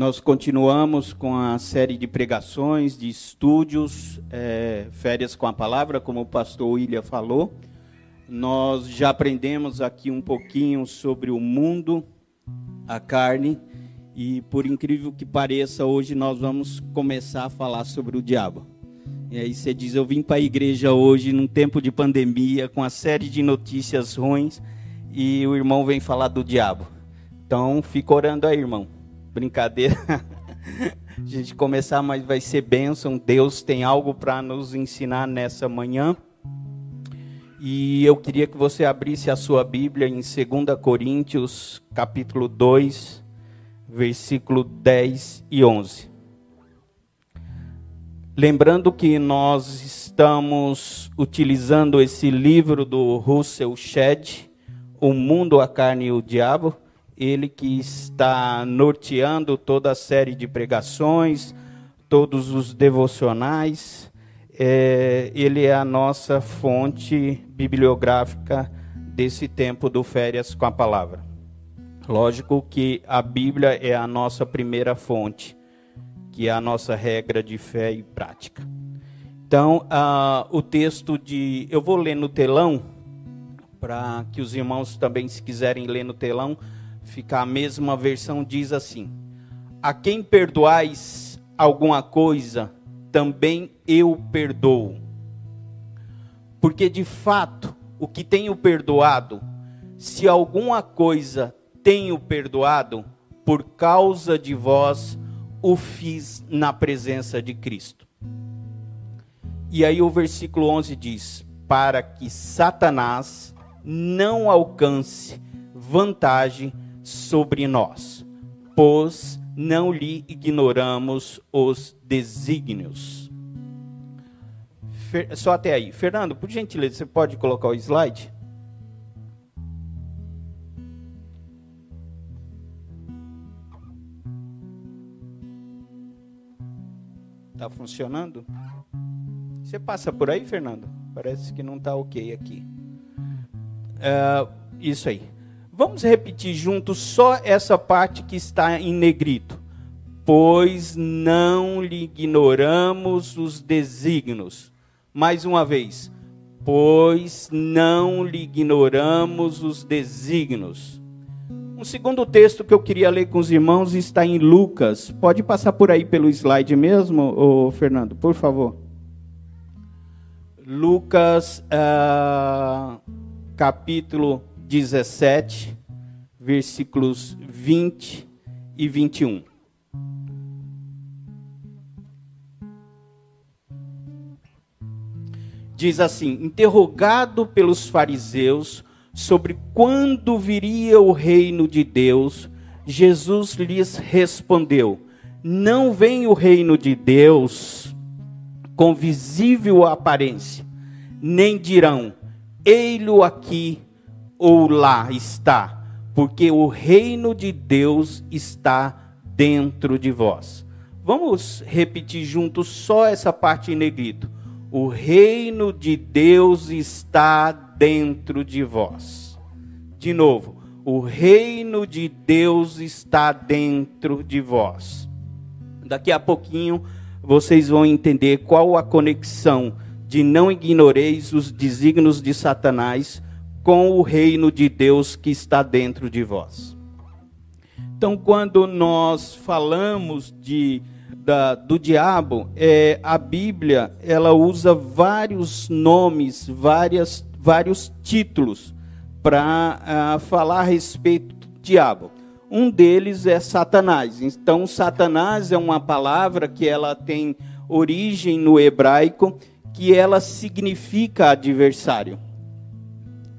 Nós continuamos com a série de pregações, de estúdios, é, férias com a palavra, como o pastor William falou. Nós já aprendemos aqui um pouquinho sobre o mundo, a carne, e por incrível que pareça, hoje nós vamos começar a falar sobre o diabo. E aí você diz: Eu vim para a igreja hoje, num tempo de pandemia, com a série de notícias ruins, e o irmão vem falar do diabo. Então, fica orando aí, irmão brincadeira. a gente começar, mas vai ser bênção. Deus tem algo para nos ensinar nessa manhã. E eu queria que você abrisse a sua Bíblia em 2 Coríntios, capítulo 2, versículo 10 e 11. Lembrando que nós estamos utilizando esse livro do Russell Shedd, O Mundo, a Carne e o Diabo ele que está norteando toda a série de pregações, todos os devocionais. É, ele é a nossa fonte bibliográfica desse tempo do Férias com a Palavra. Lógico que a Bíblia é a nossa primeira fonte, que é a nossa regra de fé e prática. Então, o texto de. Eu vou ler no telão, para que os irmãos também, se quiserem ler no telão, fica a mesma versão, diz assim: A quem perdoais alguma coisa, também eu perdoo. Porque de fato, o que tenho perdoado, se alguma coisa tenho perdoado, por causa de vós, o fiz na presença de Cristo. E aí o versículo 11 diz: Para que Satanás não alcance vantagem sobre nós, pois não lhe ignoramos os desígnios. Só até aí. Fernando, por gentileza, você pode colocar o slide? Está funcionando? Você passa por aí, Fernando? Parece que não está ok aqui. Uh, isso aí. Vamos repetir juntos só essa parte que está em negrito. Pois não lhe ignoramos os desígnios. Mais uma vez. Pois não lhe ignoramos os desígnios. Um segundo texto que eu queria ler com os irmãos está em Lucas. Pode passar por aí pelo slide mesmo, ô Fernando, por favor. Lucas, uh, capítulo 17, versículos 20 e 21. Diz assim: interrogado pelos fariseus sobre quando viria o reino de Deus, Jesus lhes respondeu: Não vem o reino de Deus com visível aparência, nem dirão: Ei-lo aqui ou lá está, porque o reino de Deus está dentro de vós. Vamos repetir juntos só essa parte em negrito. O reino de Deus está dentro de vós. De novo, o reino de Deus está dentro de vós. Daqui a pouquinho vocês vão entender qual a conexão de não ignoreis os desígnios de Satanás com o reino de Deus que está dentro de vós. Então, quando nós falamos de, da, do diabo, é, a Bíblia ela usa vários nomes, várias, vários títulos para uh, falar a respeito do diabo. Um deles é Satanás. Então, Satanás é uma palavra que ela tem origem no hebraico, que ela significa adversário.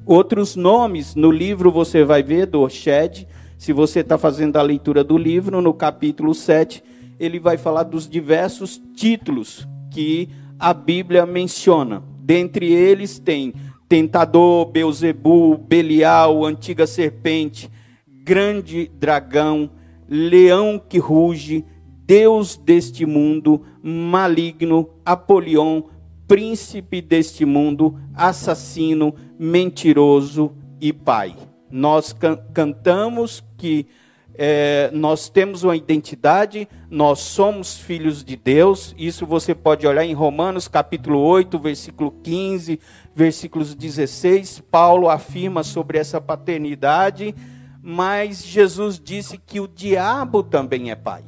Outros nomes no livro você vai ver do Shed. Se você está fazendo a leitura do livro, no capítulo 7, ele vai falar dos diversos títulos que a Bíblia menciona. Dentre eles tem tentador, Beuzebu, Belial, antiga serpente, grande dragão, leão que ruge, Deus deste mundo, maligno, Apolion, príncipe deste mundo, assassino, mentiroso e pai. Nós can cantamos que é, nós temos uma identidade, nós somos filhos de Deus. Isso você pode olhar em Romanos capítulo 8, versículo 15, versículos 16. Paulo afirma sobre essa paternidade, mas Jesus disse que o diabo também é pai.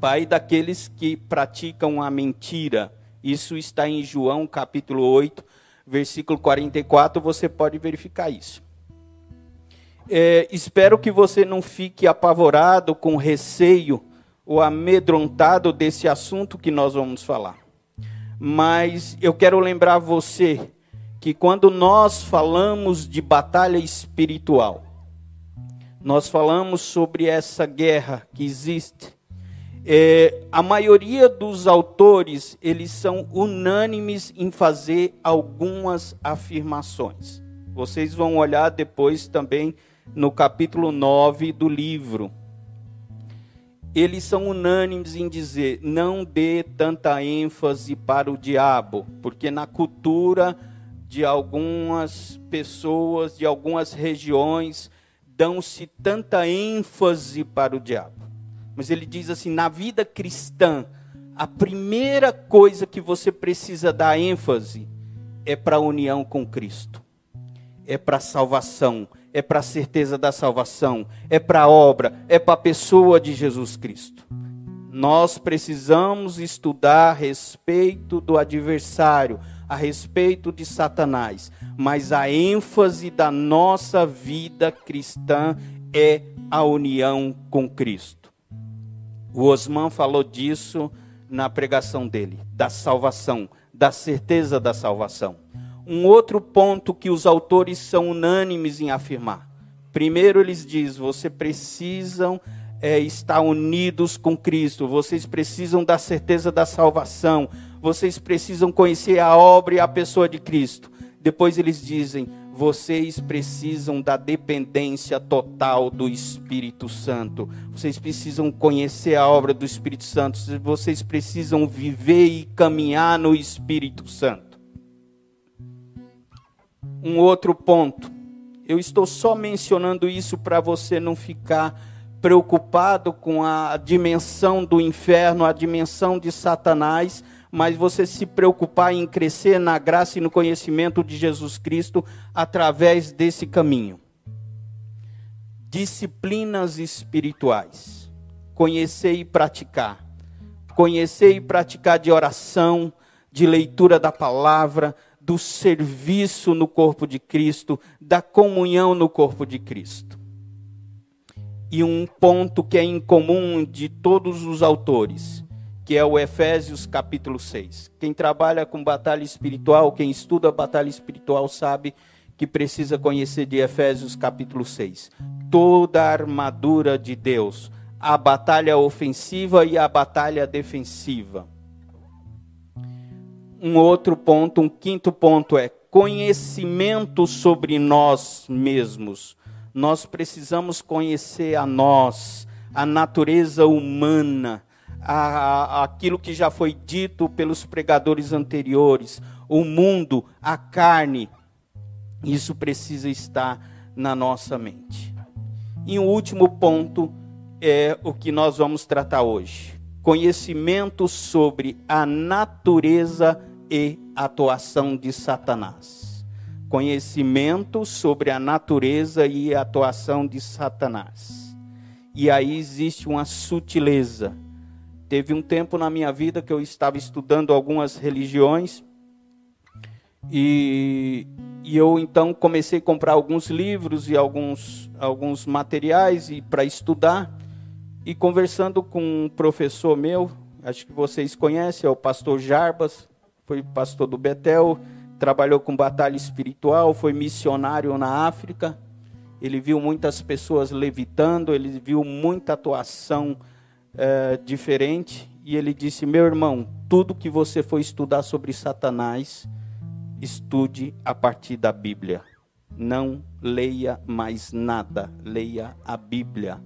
Pai daqueles que praticam a mentira. Isso está em João capítulo 8, versículo 44. Você pode verificar isso. É, espero que você não fique apavorado, com receio ou amedrontado desse assunto que nós vamos falar. Mas eu quero lembrar você que quando nós falamos de batalha espiritual, nós falamos sobre essa guerra que existe. É, a maioria dos autores eles são unânimes em fazer algumas afirmações. Vocês vão olhar depois também no capítulo 9 do livro. Eles são unânimes em dizer: não dê tanta ênfase para o diabo, porque na cultura de algumas pessoas, de algumas regiões, dão-se tanta ênfase para o diabo. Mas ele diz assim: na vida cristã, a primeira coisa que você precisa dar ênfase é para a união com Cristo, é para a salvação, é para a certeza da salvação, é para a obra, é para a pessoa de Jesus Cristo. Nós precisamos estudar a respeito do adversário, a respeito de Satanás, mas a ênfase da nossa vida cristã é a união com Cristo. O Osman falou disso na pregação dele, da salvação, da certeza da salvação um outro ponto que os autores são unânimes em afirmar. Primeiro, eles dizem: você precisam é, estar unidos com Cristo, vocês precisam da certeza da salvação, vocês precisam conhecer a obra e a pessoa de Cristo. Depois, eles dizem: vocês precisam da dependência total do Espírito Santo. Vocês precisam conhecer a obra do Espírito Santo. Vocês precisam viver e caminhar no Espírito Santo um outro ponto. Eu estou só mencionando isso para você não ficar preocupado com a dimensão do inferno, a dimensão de Satanás, mas você se preocupar em crescer na graça e no conhecimento de Jesus Cristo através desse caminho. Disciplinas espirituais. Conhecer e praticar. Conhecer e praticar de oração, de leitura da palavra, do serviço no corpo de Cristo, da comunhão no corpo de Cristo. E um ponto que é incomum de todos os autores, que é o Efésios capítulo 6. Quem trabalha com batalha espiritual, quem estuda batalha espiritual, sabe que precisa conhecer de Efésios capítulo 6. Toda a armadura de Deus, a batalha ofensiva e a batalha defensiva um outro ponto, um quinto ponto é conhecimento sobre nós mesmos. Nós precisamos conhecer a nós, a natureza humana, a, a, aquilo que já foi dito pelos pregadores anteriores, o mundo, a carne. Isso precisa estar na nossa mente. E o último ponto é o que nós vamos tratar hoje conhecimento sobre a natureza e atuação de Satanás. Conhecimento sobre a natureza e atuação de Satanás. E aí existe uma sutileza. Teve um tempo na minha vida que eu estava estudando algumas religiões e, e eu então comecei a comprar alguns livros e alguns, alguns materiais para estudar. E conversando com um professor meu, acho que vocês conhecem, é o pastor Jarbas, foi pastor do Betel, trabalhou com batalha espiritual, foi missionário na África. Ele viu muitas pessoas levitando, ele viu muita atuação é, diferente. E ele disse: Meu irmão, tudo que você for estudar sobre Satanás, estude a partir da Bíblia. Não leia mais nada, leia a Bíblia.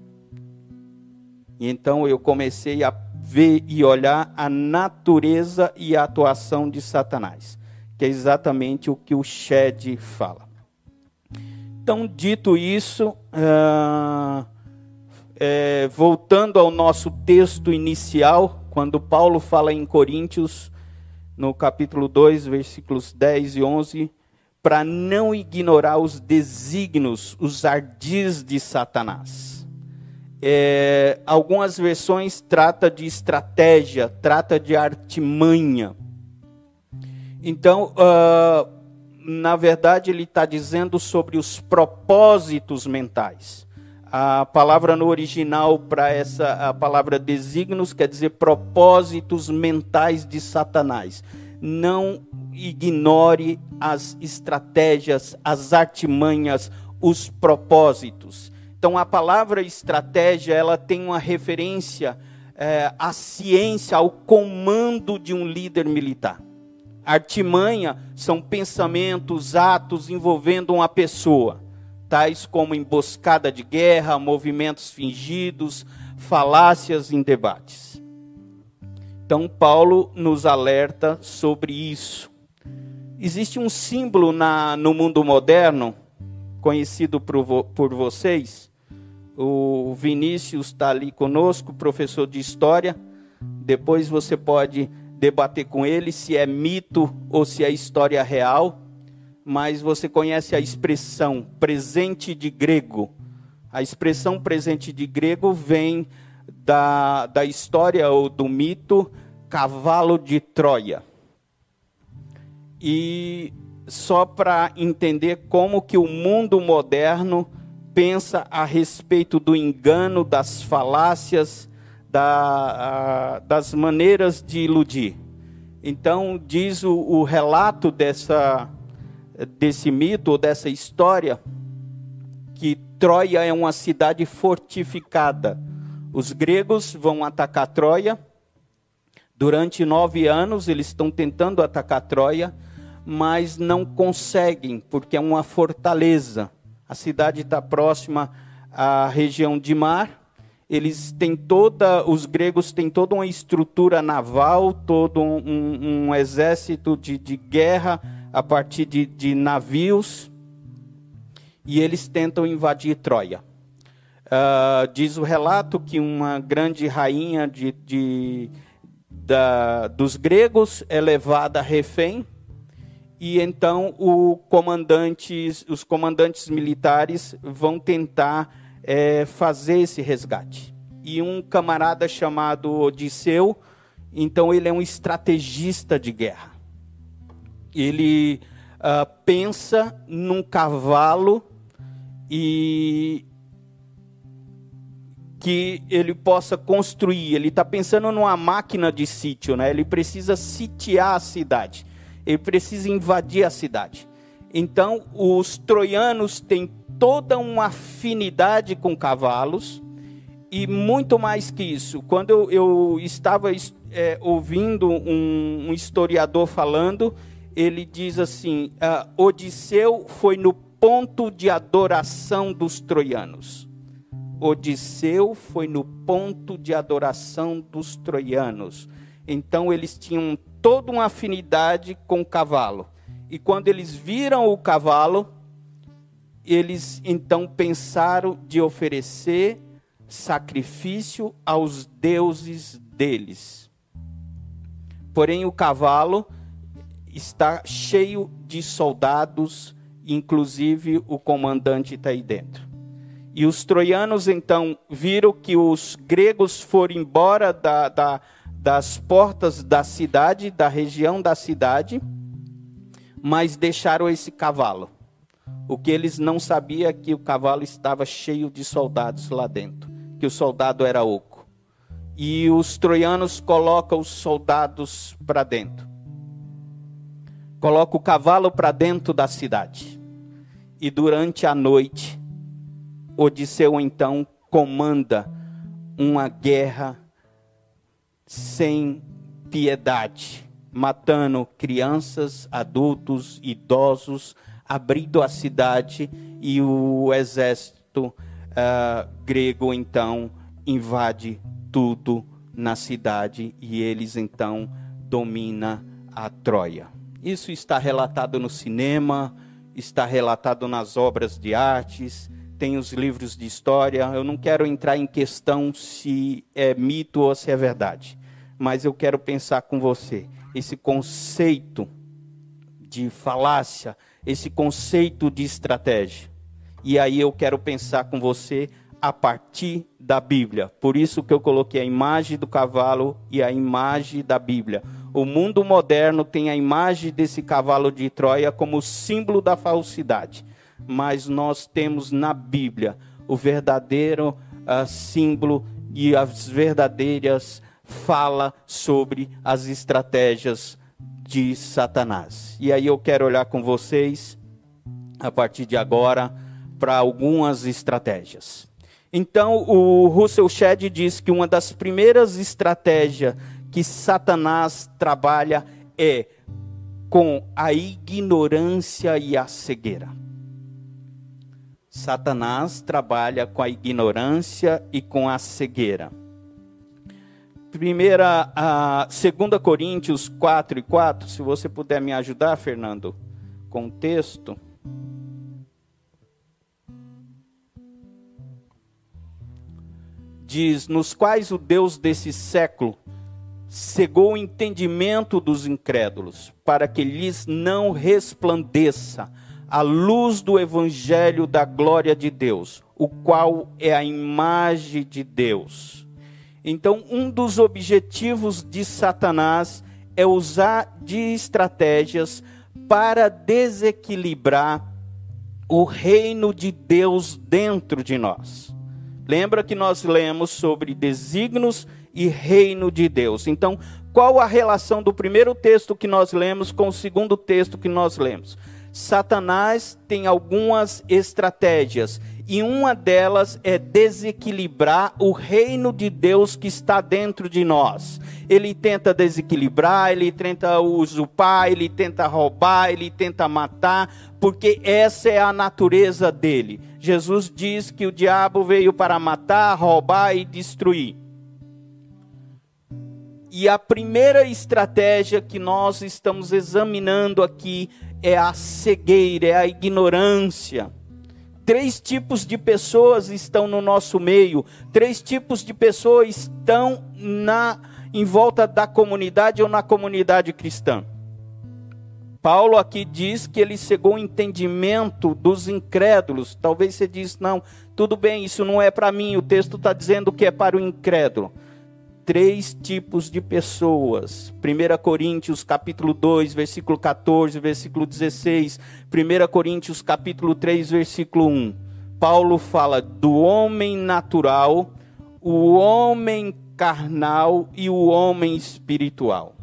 E então eu comecei a ver e olhar a natureza e a atuação de Satanás, que é exatamente o que o Shed fala. Então, dito isso, uh, é, voltando ao nosso texto inicial, quando Paulo fala em Coríntios, no capítulo 2, versículos 10 e 11, para não ignorar os desígnios, os ardis de Satanás. É, algumas versões trata de estratégia, trata de artimanha. Então, uh, na verdade, ele está dizendo sobre os propósitos mentais. A palavra no original para essa a palavra desígnios quer dizer propósitos mentais de Satanás. Não ignore as estratégias, as artimanhas, os propósitos. Então a palavra estratégia ela tem uma referência é, à ciência, ao comando de um líder militar. Artimanha são pensamentos, atos envolvendo uma pessoa tais como emboscada de guerra, movimentos fingidos, falácias em debates. Então, Paulo nos alerta sobre isso. Existe um símbolo na, no mundo moderno, conhecido por, por vocês. O Vinícius está ali conosco, professor de história. Depois você pode debater com ele se é mito ou se é história real mas você conhece a expressão presente de grego. A expressão presente de grego vem da, da história ou do mito cavalo de Troia. E só para entender como que o mundo moderno pensa a respeito do engano, das falácias, da, a, das maneiras de iludir. Então, diz o, o relato dessa desse mito ou dessa história que Troia é uma cidade fortificada. Os gregos vão atacar Troia. Durante nove anos eles estão tentando atacar Troia, mas não conseguem, porque é uma fortaleza. A cidade está próxima à região de mar. Eles têm toda, os gregos têm toda uma estrutura naval, todo um, um, exército de, de guerra a partir de, de navios e eles tentam invadir Troia. Uh, diz o relato que uma grande rainha de, de da, dos gregos é levada refém e então os comandantes militares vão tentar é, fazer esse resgate. E um camarada chamado Odisseu, então ele é um estrategista de guerra ele uh, pensa num cavalo e que ele possa construir. Ele está pensando numa máquina de sítio, né? Ele precisa sitiar a cidade. Ele precisa invadir a cidade. Então, os troianos têm toda uma afinidade com cavalos e muito mais que isso. Quando eu, eu estava é, ouvindo um, um historiador falando, ele diz assim: uh, Odisseu foi no ponto de adoração dos troianos. Odisseu foi no ponto de adoração dos troianos. Então eles tinham toda uma afinidade com o cavalo. E quando eles viram o cavalo, eles então pensaram de oferecer sacrifício aos deuses deles. Porém, o cavalo está cheio de soldados, inclusive o comandante está aí dentro. E os troianos então viram que os gregos foram embora da, da, das portas da cidade, da região da cidade, mas deixaram esse cavalo. O que eles não sabiam é que o cavalo estava cheio de soldados lá dentro, que o soldado era oco. E os troianos colocam os soldados para dentro coloca o cavalo para dentro da cidade. E durante a noite, Odisseu então comanda uma guerra sem piedade, matando crianças, adultos, idosos, abrindo a cidade e o exército uh, grego então invade tudo na cidade e eles então dominam a Troia. Isso está relatado no cinema, está relatado nas obras de artes, tem os livros de história. Eu não quero entrar em questão se é mito ou se é verdade, mas eu quero pensar com você esse conceito de falácia, esse conceito de estratégia. E aí eu quero pensar com você a partir da Bíblia. Por isso que eu coloquei a imagem do cavalo e a imagem da Bíblia. O mundo moderno tem a imagem desse cavalo de Troia como símbolo da falsidade, mas nós temos na Bíblia o verdadeiro uh, símbolo e as verdadeiras fala sobre as estratégias de Satanás. E aí eu quero olhar com vocês a partir de agora para algumas estratégias. Então, o Russell Shedd diz que uma das primeiras estratégias que Satanás trabalha é com a ignorância e a cegueira. Satanás trabalha com a ignorância e com a cegueira. Primeira, a segunda Coríntios 4 e 4, se você puder me ajudar, Fernando, com o texto. diz: Nos quais o Deus desse século cegou o entendimento dos incrédulos, para que lhes não resplandeça a luz do evangelho da glória de Deus, o qual é a imagem de Deus. Então, um dos objetivos de Satanás é usar de estratégias para desequilibrar o reino de Deus dentro de nós. Lembra que nós lemos sobre desígnios e reino de Deus. Então, qual a relação do primeiro texto que nós lemos com o segundo texto que nós lemos? Satanás tem algumas estratégias e uma delas é desequilibrar o reino de Deus que está dentro de nós. Ele tenta desequilibrar, ele tenta usurpar, ele tenta roubar, ele tenta matar, porque essa é a natureza dele. Jesus diz que o diabo veio para matar, roubar e destruir. E a primeira estratégia que nós estamos examinando aqui é a cegueira, é a ignorância. Três tipos de pessoas estão no nosso meio, três tipos de pessoas estão na em volta da comunidade ou na comunidade cristã. Paulo aqui diz que ele cegou o entendimento dos incrédulos. Talvez você diz, não, tudo bem, isso não é para mim. O texto está dizendo que é para o incrédulo. Três tipos de pessoas. 1 Coríntios capítulo 2, versículo 14, versículo 16. 1 Coríntios capítulo 3, versículo 1. Paulo fala do homem natural, o homem carnal e o homem espiritual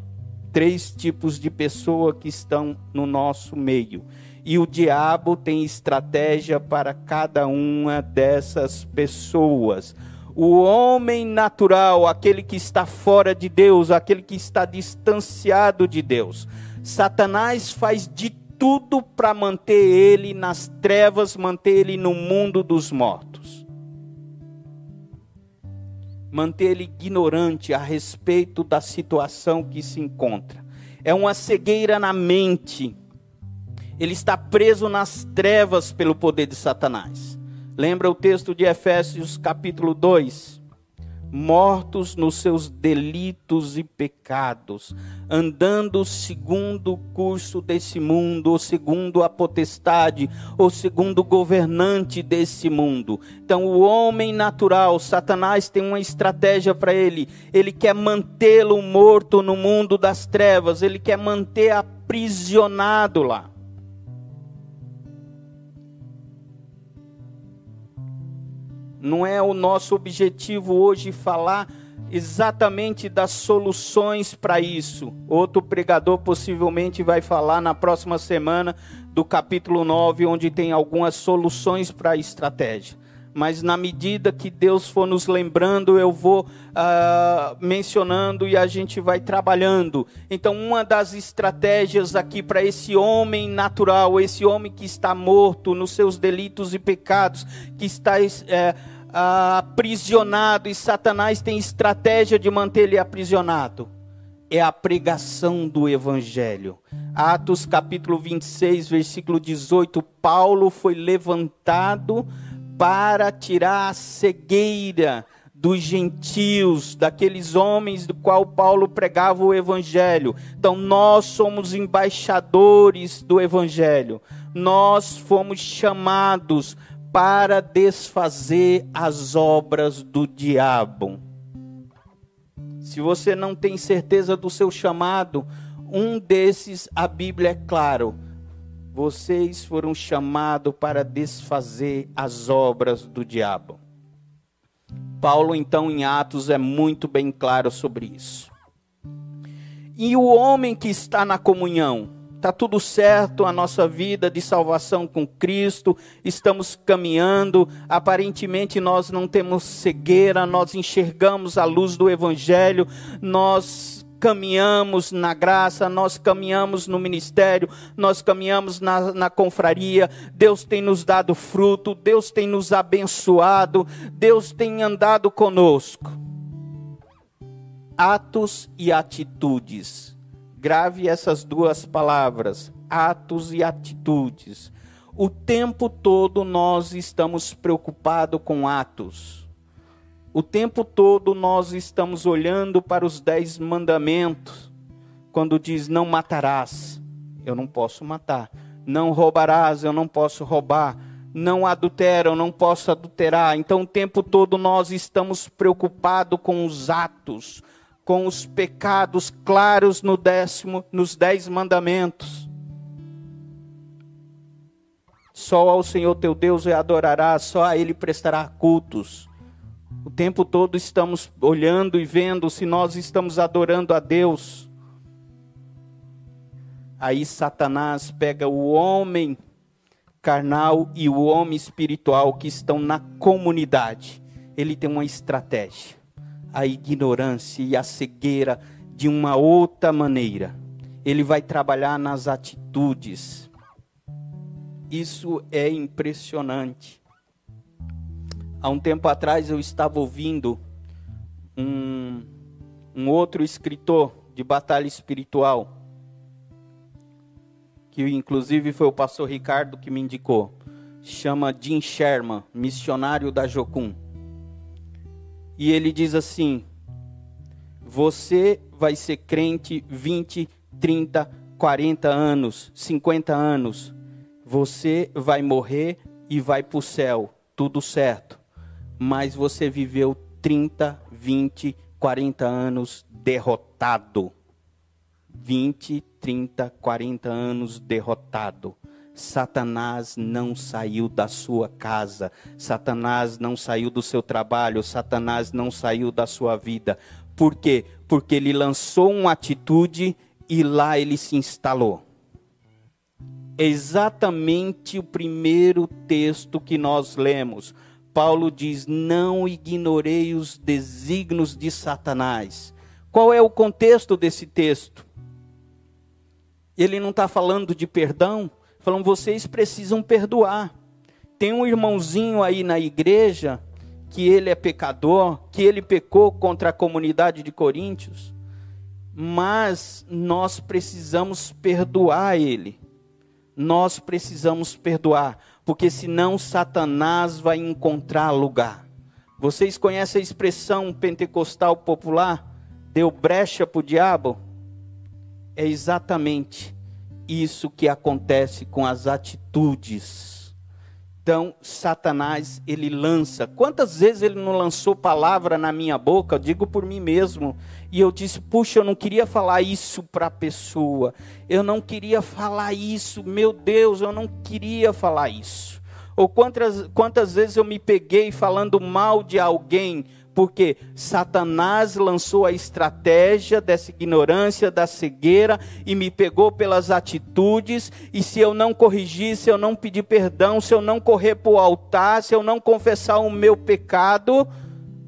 três tipos de pessoa que estão no nosso meio. E o diabo tem estratégia para cada uma dessas pessoas. O homem natural, aquele que está fora de Deus, aquele que está distanciado de Deus. Satanás faz de tudo para manter ele nas trevas, manter ele no mundo dos mortos manter ele ignorante a respeito da situação que se encontra. É uma cegueira na mente. Ele está preso nas trevas pelo poder de Satanás. Lembra o texto de Efésios capítulo 2? mortos nos seus delitos e pecados, andando segundo o curso desse mundo, ou segundo a potestade, ou segundo o governante desse mundo. Então, o homem natural, Satanás tem uma estratégia para ele. Ele quer mantê-lo morto no mundo das trevas, ele quer manter aprisionado lá. Não é o nosso objetivo hoje falar exatamente das soluções para isso. Outro pregador possivelmente vai falar na próxima semana do capítulo 9, onde tem algumas soluções para a estratégia. Mas na medida que Deus for nos lembrando, eu vou uh, mencionando e a gente vai trabalhando. Então, uma das estratégias aqui para esse homem natural, esse homem que está morto nos seus delitos e pecados, que está. Uh, aprisionado e Satanás tem estratégia de manter ele aprisionado. É a pregação do evangelho. Atos capítulo 26, versículo 18, Paulo foi levantado para tirar a cegueira dos gentios, daqueles homens do qual Paulo pregava o evangelho. Então nós somos embaixadores do evangelho. Nós fomos chamados para desfazer as obras do diabo. Se você não tem certeza do seu chamado, um desses a Bíblia é claro. Vocês foram chamados para desfazer as obras do diabo. Paulo, então, em Atos, é muito bem claro sobre isso. E o homem que está na comunhão, está tudo certo a nossa vida de salvação com Cristo, estamos caminhando, aparentemente nós não temos cegueira, nós enxergamos a luz do Evangelho, nós caminhamos na graça, nós caminhamos no ministério, nós caminhamos na, na confraria, Deus tem nos dado fruto, Deus tem nos abençoado, Deus tem andado conosco. Atos e atitudes. Grave essas duas palavras, atos e atitudes. O tempo todo nós estamos preocupados com atos o tempo todo nós estamos olhando para os dez mandamentos, quando diz não matarás, eu não posso matar, não roubarás, eu não posso roubar, não adultera, eu não posso adulterar. Então o tempo todo nós estamos preocupados com os atos, com os pecados claros no décimo, nos dez mandamentos. Só ao Senhor teu Deus adorarás, só a Ele prestará cultos. O tempo todo estamos olhando e vendo se nós estamos adorando a Deus. Aí Satanás pega o homem carnal e o homem espiritual que estão na comunidade. Ele tem uma estratégia. A ignorância e a cegueira de uma outra maneira. Ele vai trabalhar nas atitudes. Isso é impressionante. Há um tempo atrás eu estava ouvindo um, um outro escritor de batalha espiritual, que inclusive foi o pastor Ricardo que me indicou. Chama Jim Sherman, missionário da Jocum. E ele diz assim: Você vai ser crente 20, 30, 40 anos, 50 anos. Você vai morrer e vai para o céu, tudo certo mas você viveu 30, 20, 40 anos derrotado. 20, 30, 40 anos derrotado. Satanás não saiu da sua casa, Satanás não saiu do seu trabalho, Satanás não saiu da sua vida. Por quê? Porque ele lançou uma atitude e lá ele se instalou. Exatamente o primeiro texto que nós lemos. Paulo diz: Não ignorei os desígnios de Satanás. Qual é o contexto desse texto? Ele não está falando de perdão, falando vocês precisam perdoar. Tem um irmãozinho aí na igreja que ele é pecador, que ele pecou contra a comunidade de Coríntios, mas nós precisamos perdoar ele. Nós precisamos perdoar porque senão Satanás vai encontrar lugar. Vocês conhecem a expressão pentecostal popular? Deu brecha para o diabo? É exatamente isso que acontece com as atitudes então, Satanás, ele lança. Quantas vezes ele não lançou palavra na minha boca? Eu digo por mim mesmo. E eu disse: puxa, eu não queria falar isso para a pessoa. Eu não queria falar isso. Meu Deus, eu não queria falar isso. Ou quantas, quantas vezes eu me peguei falando mal de alguém porque Satanás lançou a estratégia dessa ignorância, da cegueira e me pegou pelas atitudes. E se eu não corrigir, se eu não pedir perdão, se eu não correr para o altar, se eu não confessar o meu pecado,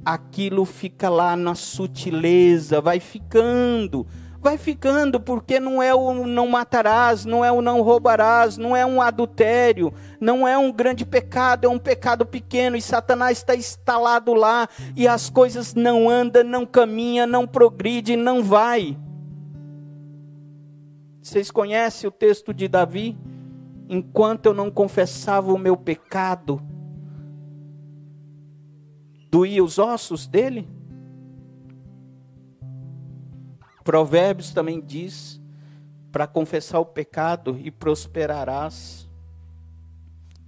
aquilo fica lá na sutileza, vai ficando vai ficando, porque não é o não matarás, não é o não roubarás, não é um adultério, não é um grande pecado, é um pecado pequeno, e Satanás está instalado lá, e as coisas não andam, não caminham, não progridem, não vai. Vocês conhecem o texto de Davi? Enquanto eu não confessava o meu pecado, doía os ossos dele? Provérbios também diz para confessar o pecado e prosperarás.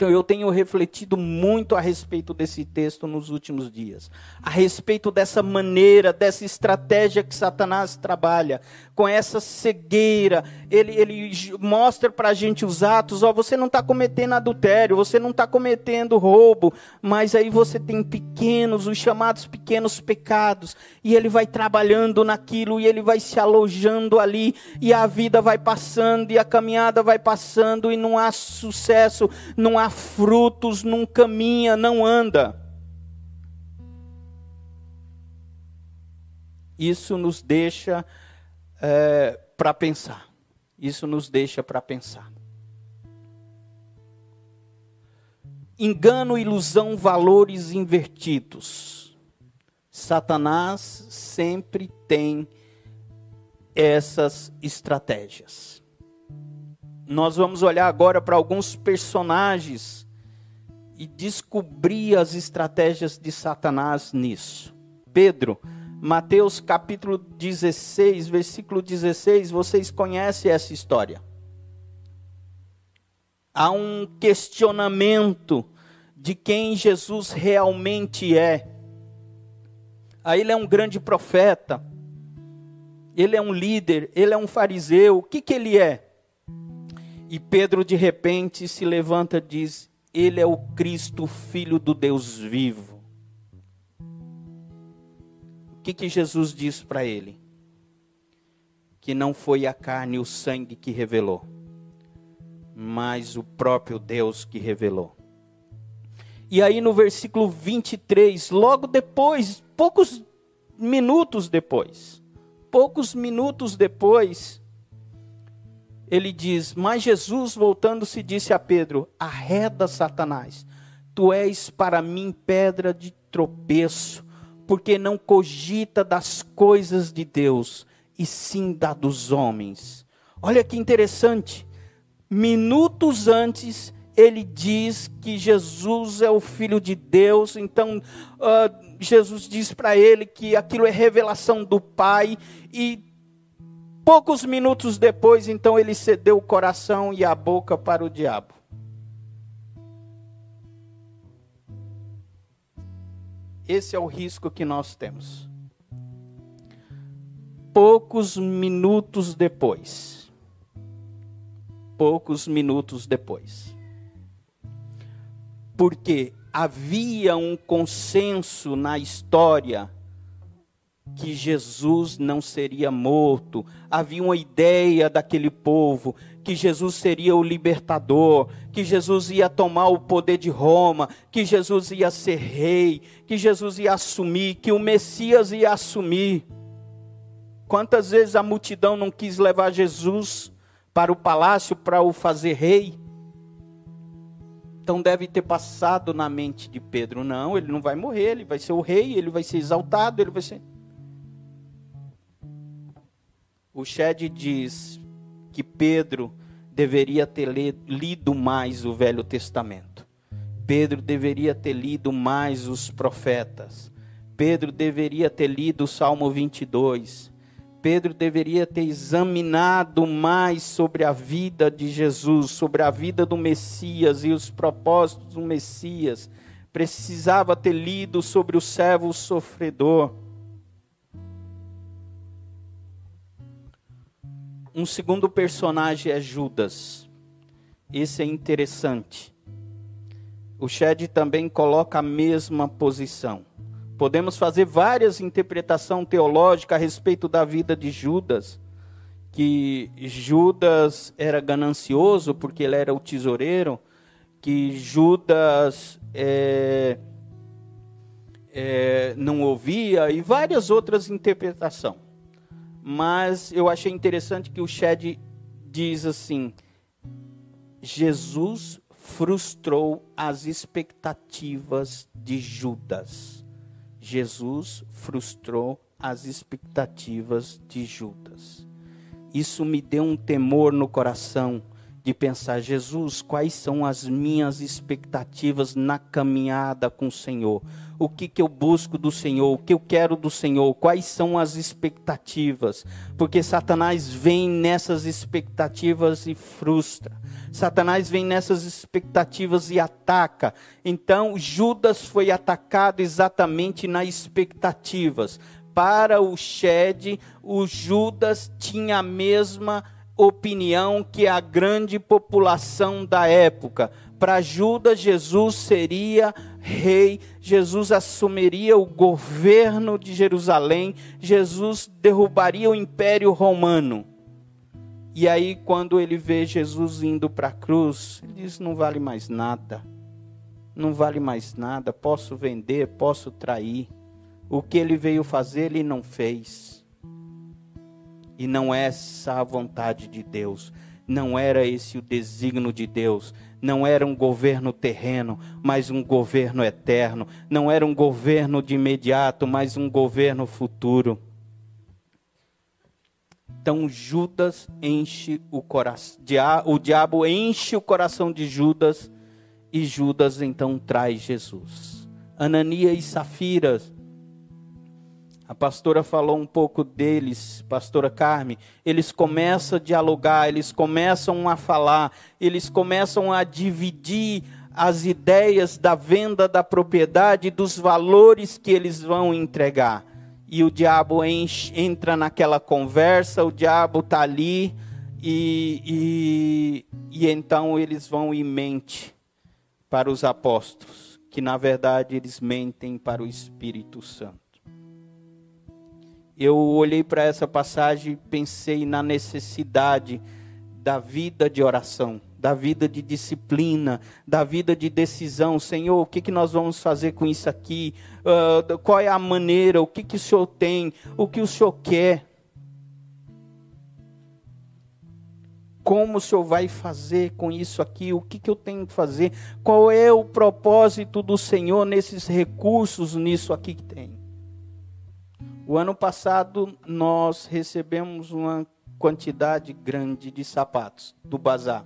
Então eu tenho refletido muito a respeito desse texto nos últimos dias, a respeito dessa maneira, dessa estratégia que Satanás trabalha, com essa cegueira. Ele, ele mostra para a gente os atos: ó, você não está cometendo adultério, você não está cometendo roubo, mas aí você tem pequenos, os chamados pequenos pecados, e ele vai trabalhando naquilo, e ele vai se alojando ali, e a vida vai passando, e a caminhada vai passando, e não há sucesso, não há há frutos, não caminha, não anda. Isso nos deixa é, para pensar. Isso nos deixa para pensar. Engano, ilusão, valores invertidos. Satanás sempre tem essas estratégias nós vamos olhar agora para alguns personagens e descobrir as estratégias de Satanás nisso. Pedro, Mateus capítulo 16, versículo 16, vocês conhecem essa história. Há um questionamento de quem Jesus realmente é. Aí ele é um grande profeta, ele é um líder, ele é um fariseu. O que, que ele é? E Pedro de repente se levanta e diz: Ele é o Cristo, filho do Deus vivo. O que, que Jesus diz para ele? Que não foi a carne e o sangue que revelou, mas o próprio Deus que revelou. E aí no versículo 23, logo depois, poucos minutos depois, poucos minutos depois, ele diz: Mas Jesus, voltando-se, disse a Pedro: Arreda, Satanás, tu és para mim pedra de tropeço, porque não cogita das coisas de Deus, e sim da dos homens. Olha que interessante. Minutos antes, ele diz que Jesus é o Filho de Deus, então uh, Jesus diz para ele que aquilo é revelação do Pai, e Poucos minutos depois, então, ele cedeu o coração e a boca para o diabo. Esse é o risco que nós temos. Poucos minutos depois. Poucos minutos depois. Porque havia um consenso na história que Jesus não seria morto. Havia uma ideia daquele povo que Jesus seria o libertador, que Jesus ia tomar o poder de Roma, que Jesus ia ser rei, que Jesus ia assumir, que o Messias ia assumir. Quantas vezes a multidão não quis levar Jesus para o palácio para o fazer rei? Então deve ter passado na mente de Pedro: não, ele não vai morrer, ele vai ser o rei, ele vai ser exaltado, ele vai ser. O Shed diz que Pedro deveria ter lido mais o Velho Testamento. Pedro deveria ter lido mais os profetas. Pedro deveria ter lido o Salmo 22. Pedro deveria ter examinado mais sobre a vida de Jesus, sobre a vida do Messias e os propósitos do Messias. Precisava ter lido sobre o servo sofredor. Um segundo personagem é Judas. Esse é interessante. O Shed também coloca a mesma posição. Podemos fazer várias interpretações teológicas a respeito da vida de Judas. Que Judas era ganancioso porque ele era o tesoureiro. Que Judas é, é, não ouvia. E várias outras interpretações mas eu achei interessante que o Shed diz assim: Jesus frustrou as expectativas de Judas. Jesus frustrou as expectativas de Judas. Isso me deu um temor no coração de pensar, Jesus, quais são as minhas expectativas na caminhada com o Senhor? O que, que eu busco do Senhor? O que eu quero do Senhor? Quais são as expectativas? Porque Satanás vem nessas expectativas e frustra. Satanás vem nessas expectativas e ataca. Então, Judas foi atacado exatamente nas expectativas. Para o Shed, o Judas tinha a mesma opinião que a grande população da época. Para Judas, Jesus seria rei, Jesus assumiria o governo de Jerusalém, Jesus derrubaria o império romano. E aí, quando ele vê Jesus indo para a cruz, ele diz: não vale mais nada, não vale mais nada, posso vender, posso trair. O que ele veio fazer, ele não fez. E não é essa a vontade de Deus. Não era esse o desígnio de Deus. Não era um governo terreno, mas um governo eterno. Não era um governo de imediato, mas um governo futuro. Então Judas enche o coração, o diabo enche o coração de Judas e Judas então traz Jesus. Ananias e Safiras a pastora falou um pouco deles, pastora Carme. Eles começam a dialogar, eles começam a falar, eles começam a dividir as ideias da venda da propriedade, dos valores que eles vão entregar. E o diabo enche, entra naquela conversa, o diabo está ali, e, e, e então eles vão e mente para os apóstolos, que na verdade eles mentem para o Espírito Santo eu olhei para essa passagem e pensei na necessidade da vida de oração, da vida de disciplina, da vida de decisão. Senhor, o que, que nós vamos fazer com isso aqui? Uh, qual é a maneira? O que, que o Senhor tem? O que o Senhor quer? Como o Senhor vai fazer com isso aqui? O que, que eu tenho que fazer? Qual é o propósito do Senhor nesses recursos, nisso aqui que tem? O ano passado nós recebemos uma quantidade grande de sapatos do bazar.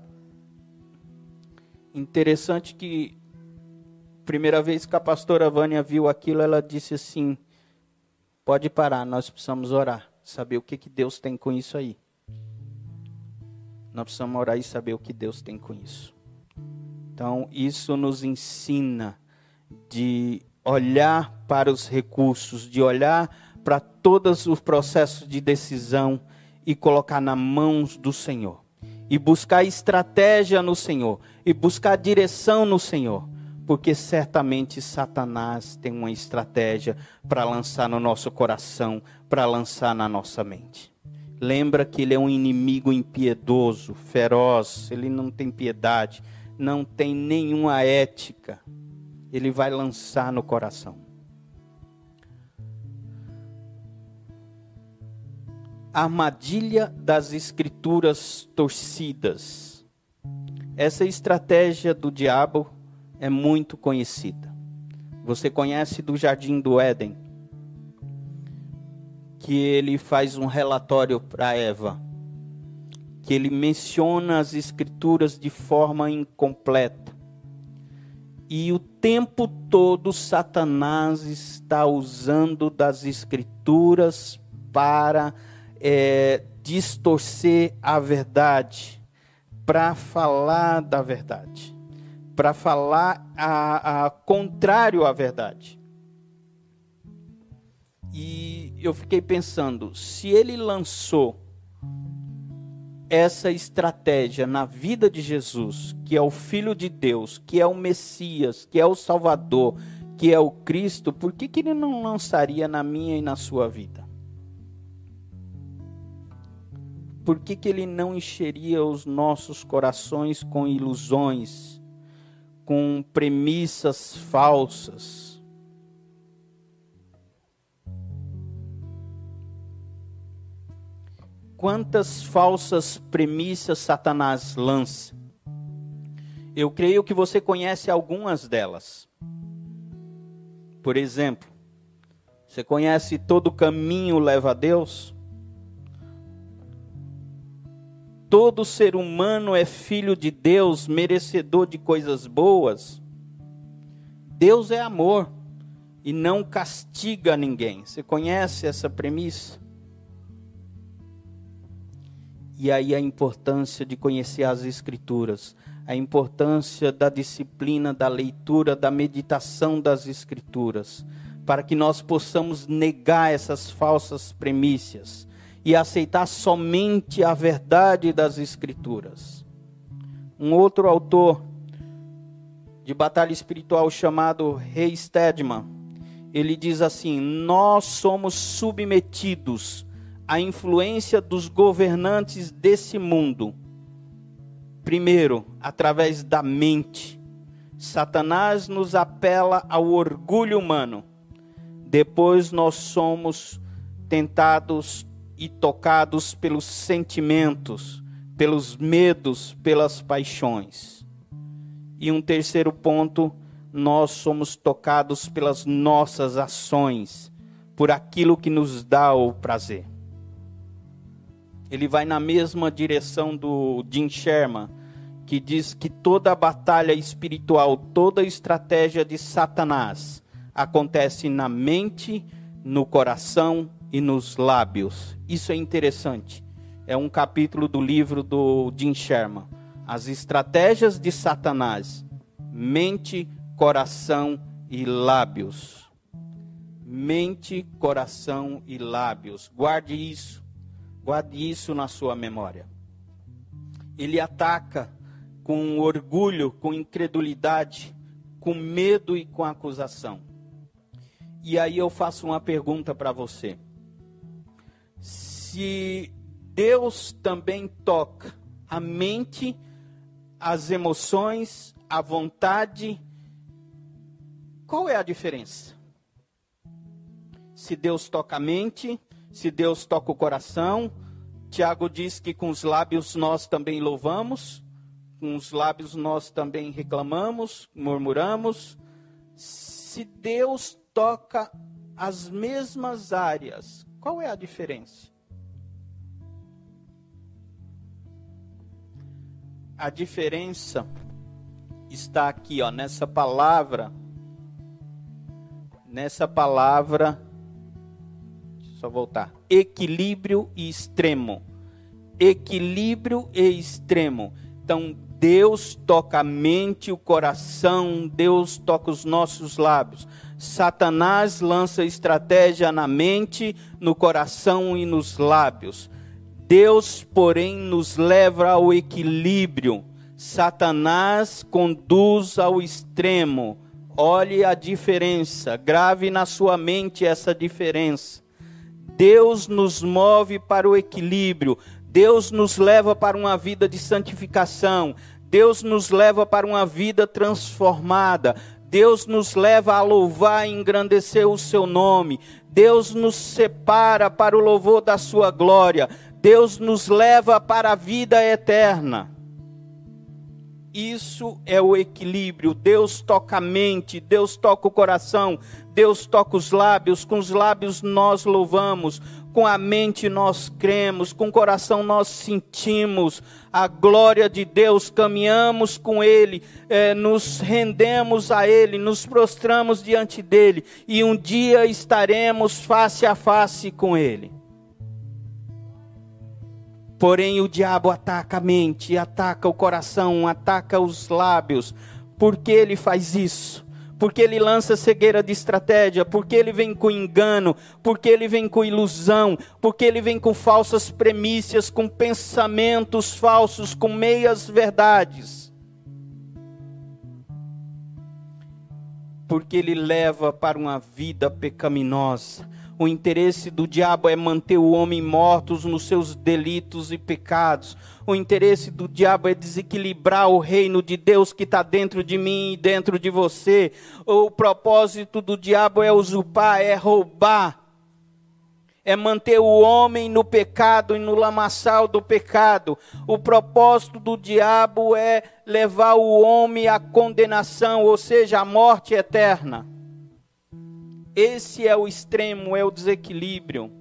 Interessante que primeira vez que a pastora Vânia viu aquilo, ela disse assim: "Pode parar, nós precisamos orar, saber o que que Deus tem com isso aí. Nós precisamos orar e saber o que Deus tem com isso." Então, isso nos ensina de olhar para os recursos, de olhar para todos os processos de decisão e colocar na mãos do Senhor. E buscar estratégia no Senhor. E buscar direção no Senhor. Porque certamente Satanás tem uma estratégia para lançar no nosso coração, para lançar na nossa mente. Lembra que ele é um inimigo impiedoso, feroz, ele não tem piedade, não tem nenhuma ética. Ele vai lançar no coração. Armadilha das escrituras torcidas. Essa estratégia do diabo é muito conhecida. Você conhece do Jardim do Éden? Que ele faz um relatório para Eva, que ele menciona as escrituras de forma incompleta. E o tempo todo Satanás está usando das escrituras para é, distorcer a verdade, para falar da verdade, para falar a, a contrário à verdade. E eu fiquei pensando, se ele lançou essa estratégia na vida de Jesus, que é o Filho de Deus, que é o Messias, que é o Salvador, que é o Cristo, por que, que ele não lançaria na minha e na sua vida? Por que, que ele não encheria os nossos corações com ilusões, com premissas falsas? Quantas falsas premissas Satanás lança? Eu creio que você conhece algumas delas. Por exemplo, você conhece todo caminho leva a Deus? Todo ser humano é filho de Deus, merecedor de coisas boas. Deus é amor e não castiga ninguém. Você conhece essa premissa? E aí a importância de conhecer as Escrituras, a importância da disciplina, da leitura, da meditação das Escrituras, para que nós possamos negar essas falsas premissas e aceitar somente a verdade das Escrituras. Um outro autor de batalha espiritual chamado Rei Stedman, ele diz assim: Nós somos submetidos a influência dos governantes desse mundo. Primeiro, através da mente. Satanás nos apela ao orgulho humano. Depois, nós somos tentados e tocados pelos sentimentos, pelos medos, pelas paixões. E um terceiro ponto, nós somos tocados pelas nossas ações, por aquilo que nos dá o prazer ele vai na mesma direção do Jim Sherman, que diz que toda batalha espiritual, toda estratégia de Satanás acontece na mente, no coração e nos lábios. Isso é interessante. É um capítulo do livro do Jim Sherman. As estratégias de Satanás: mente, coração e lábios. Mente, coração e lábios. Guarde isso. Guarde isso na sua memória. Ele ataca com orgulho, com incredulidade, com medo e com acusação. E aí eu faço uma pergunta para você. Se Deus também toca a mente, as emoções, a vontade, qual é a diferença? Se Deus toca a mente, se Deus toca o coração, Tiago diz que com os lábios nós também louvamos, com os lábios nós também reclamamos, murmuramos. Se Deus toca as mesmas áreas, qual é a diferença? A diferença está aqui, ó, nessa palavra, nessa palavra só voltar. Equilíbrio e extremo. Equilíbrio e extremo. Então, Deus toca a mente, o coração, Deus toca os nossos lábios. Satanás lança estratégia na mente, no coração e nos lábios. Deus, porém, nos leva ao equilíbrio. Satanás conduz ao extremo. Olhe a diferença, grave na sua mente essa diferença. Deus nos move para o equilíbrio, Deus nos leva para uma vida de santificação, Deus nos leva para uma vida transformada, Deus nos leva a louvar e engrandecer o seu nome, Deus nos separa para o louvor da sua glória, Deus nos leva para a vida eterna. Isso é o equilíbrio. Deus toca a mente, Deus toca o coração, Deus toca os lábios. Com os lábios nós louvamos, com a mente nós cremos, com o coração nós sentimos a glória de Deus, caminhamos com Ele, é, nos rendemos a Ele, nos prostramos diante dEle e um dia estaremos face a face com Ele. Porém, o diabo ataca a mente, ataca o coração, ataca os lábios. Por que ele faz isso? Porque ele lança cegueira de estratégia, porque ele vem com engano, porque ele vem com ilusão, porque ele vem com falsas premissas, com pensamentos falsos, com meias verdades. Porque ele leva para uma vida pecaminosa o interesse do diabo é manter o homem mortos nos seus delitos e pecados. O interesse do diabo é desequilibrar o reino de Deus que está dentro de mim e dentro de você. O propósito do diabo é usurpar, é roubar, é manter o homem no pecado e no lamaçal do pecado. O propósito do diabo é levar o homem à condenação, ou seja, à morte eterna. Esse é o extremo, é o desequilíbrio.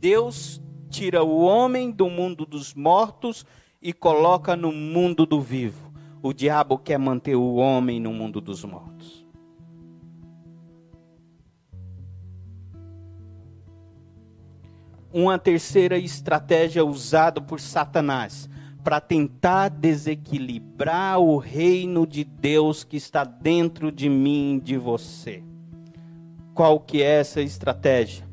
Deus tira o homem do mundo dos mortos e coloca no mundo do vivo. O diabo quer manter o homem no mundo dos mortos. Uma terceira estratégia usada por Satanás para tentar desequilibrar o reino de Deus que está dentro de mim e de você. Qual que é essa estratégia?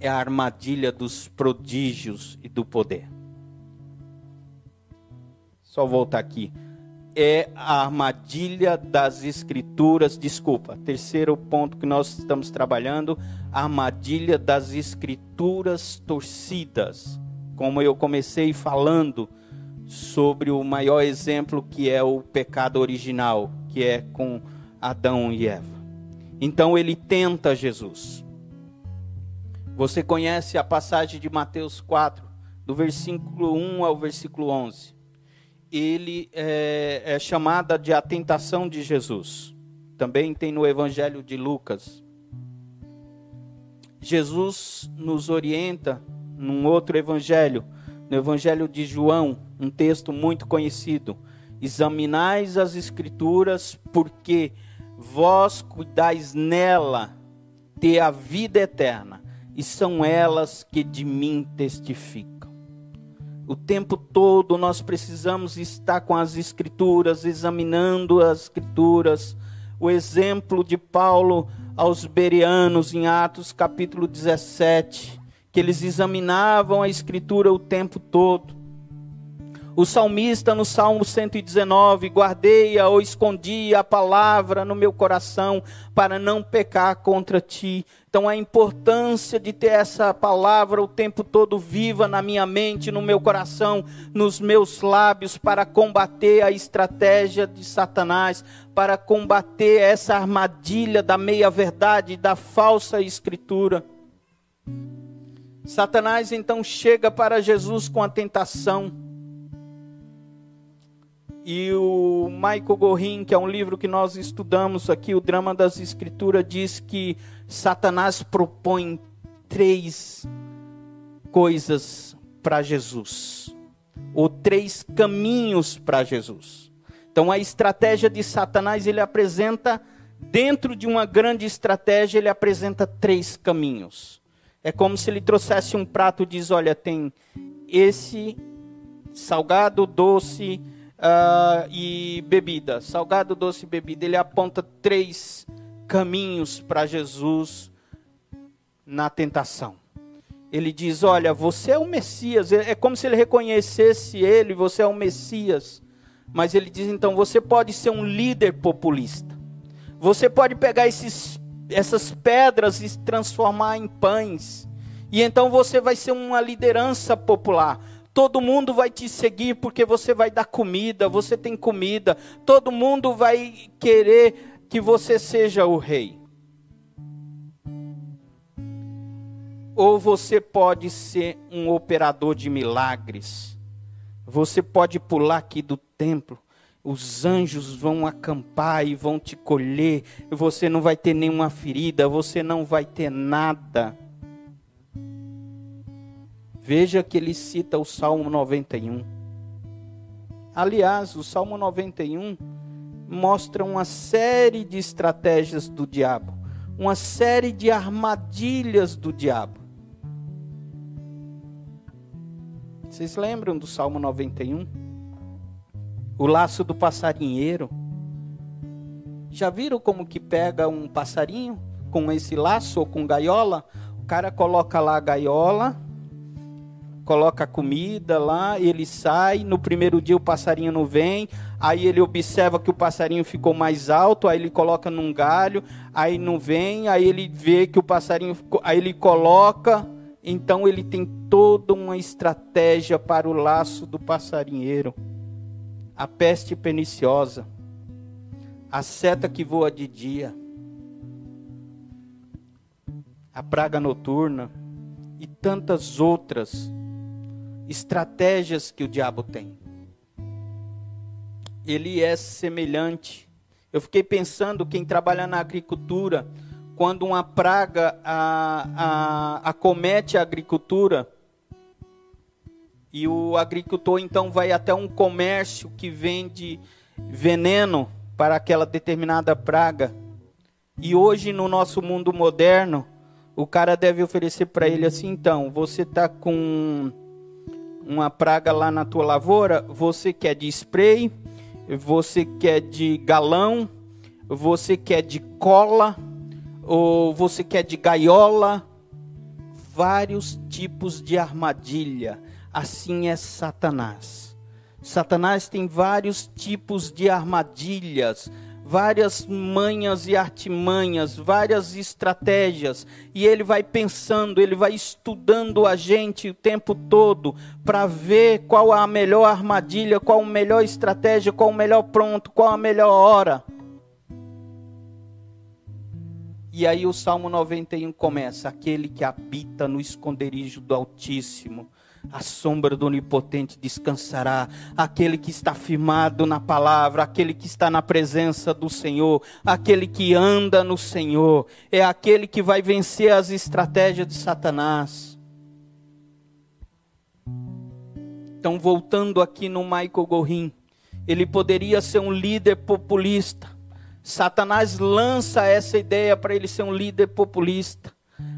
É a armadilha dos prodígios e do poder. Só voltar aqui. É a armadilha das escrituras, desculpa, terceiro ponto que nós estamos trabalhando, a armadilha das escrituras torcidas como eu comecei falando sobre o maior exemplo que é o pecado original, que é com Adão e Eva. Então ele tenta Jesus. Você conhece a passagem de Mateus 4, do versículo 1 ao versículo 11. Ele é, é chamada de a tentação de Jesus. Também tem no Evangelho de Lucas. Jesus nos orienta num outro evangelho, no evangelho de João, um texto muito conhecido. Examinais as escrituras, porque vós cuidais nela ter a vida eterna, e são elas que de mim testificam. O tempo todo nós precisamos estar com as escrituras, examinando as escrituras. O exemplo de Paulo aos Bereanos em Atos capítulo 17 que eles examinavam a Escritura o tempo todo. O salmista no Salmo 119, guardei-a ou escondi a palavra no meu coração para não pecar contra ti. Então a importância de ter essa palavra o tempo todo viva na minha mente, no meu coração, nos meus lábios para combater a estratégia de Satanás, para combater essa armadilha da meia-verdade, da falsa escritura. Satanás então chega para Jesus com a tentação. E o Michael Gorin, que é um livro que nós estudamos aqui, o Drama das Escrituras, diz que Satanás propõe três coisas para Jesus, ou três caminhos para Jesus. Então a estratégia de Satanás, ele apresenta, dentro de uma grande estratégia, ele apresenta três caminhos. É como se ele trouxesse um prato e diz: olha, tem esse salgado, doce uh, e bebida. Salgado, doce e bebida. Ele aponta três caminhos para Jesus na tentação. Ele diz: Olha, você é o Messias. É como se ele reconhecesse ele, você é o Messias. Mas ele diz: então, você pode ser um líder populista. Você pode pegar esses essas pedras e transformar em pães. E então você vai ser uma liderança popular. Todo mundo vai te seguir porque você vai dar comida, você tem comida. Todo mundo vai querer que você seja o rei. Ou você pode ser um operador de milagres. Você pode pular aqui do templo os anjos vão acampar e vão te colher, você não vai ter nenhuma ferida, você não vai ter nada. Veja que ele cita o Salmo 91. Aliás, o Salmo 91 mostra uma série de estratégias do diabo, uma série de armadilhas do diabo. Vocês lembram do Salmo 91? O laço do passarinheiro. Já viram como que pega um passarinho com esse laço ou com gaiola? O cara coloca lá a gaiola, coloca comida lá, ele sai. No primeiro dia o passarinho não vem, aí ele observa que o passarinho ficou mais alto, aí ele coloca num galho, aí não vem, aí ele vê que o passarinho ficou, aí ele coloca. Então ele tem toda uma estratégia para o laço do passarinheiro a peste perniciosa, a seta que voa de dia, a praga noturna e tantas outras estratégias que o diabo tem. Ele é semelhante. Eu fiquei pensando, quem trabalha na agricultura, quando uma praga a, a, acomete a agricultura, e o agricultor então vai até um comércio que vende veneno para aquela determinada praga. E hoje no nosso mundo moderno, o cara deve oferecer para ele assim, então, você tá com uma praga lá na tua lavoura, você quer de spray, você quer de galão, você quer de cola, ou você quer de gaiola, vários tipos de armadilha assim é Satanás. Satanás tem vários tipos de armadilhas, várias manhas e artimanhas, várias estratégias, e ele vai pensando, ele vai estudando a gente o tempo todo para ver qual a melhor armadilha, qual a melhor estratégia, qual o melhor pronto, qual a melhor hora. E aí o Salmo 91 começa: aquele que habita no esconderijo do Altíssimo a sombra do Onipotente descansará. Aquele que está firmado na palavra, aquele que está na presença do Senhor, aquele que anda no Senhor, é aquele que vai vencer as estratégias de Satanás. Então, voltando aqui no Michael Gorin, ele poderia ser um líder populista. Satanás lança essa ideia para ele ser um líder populista.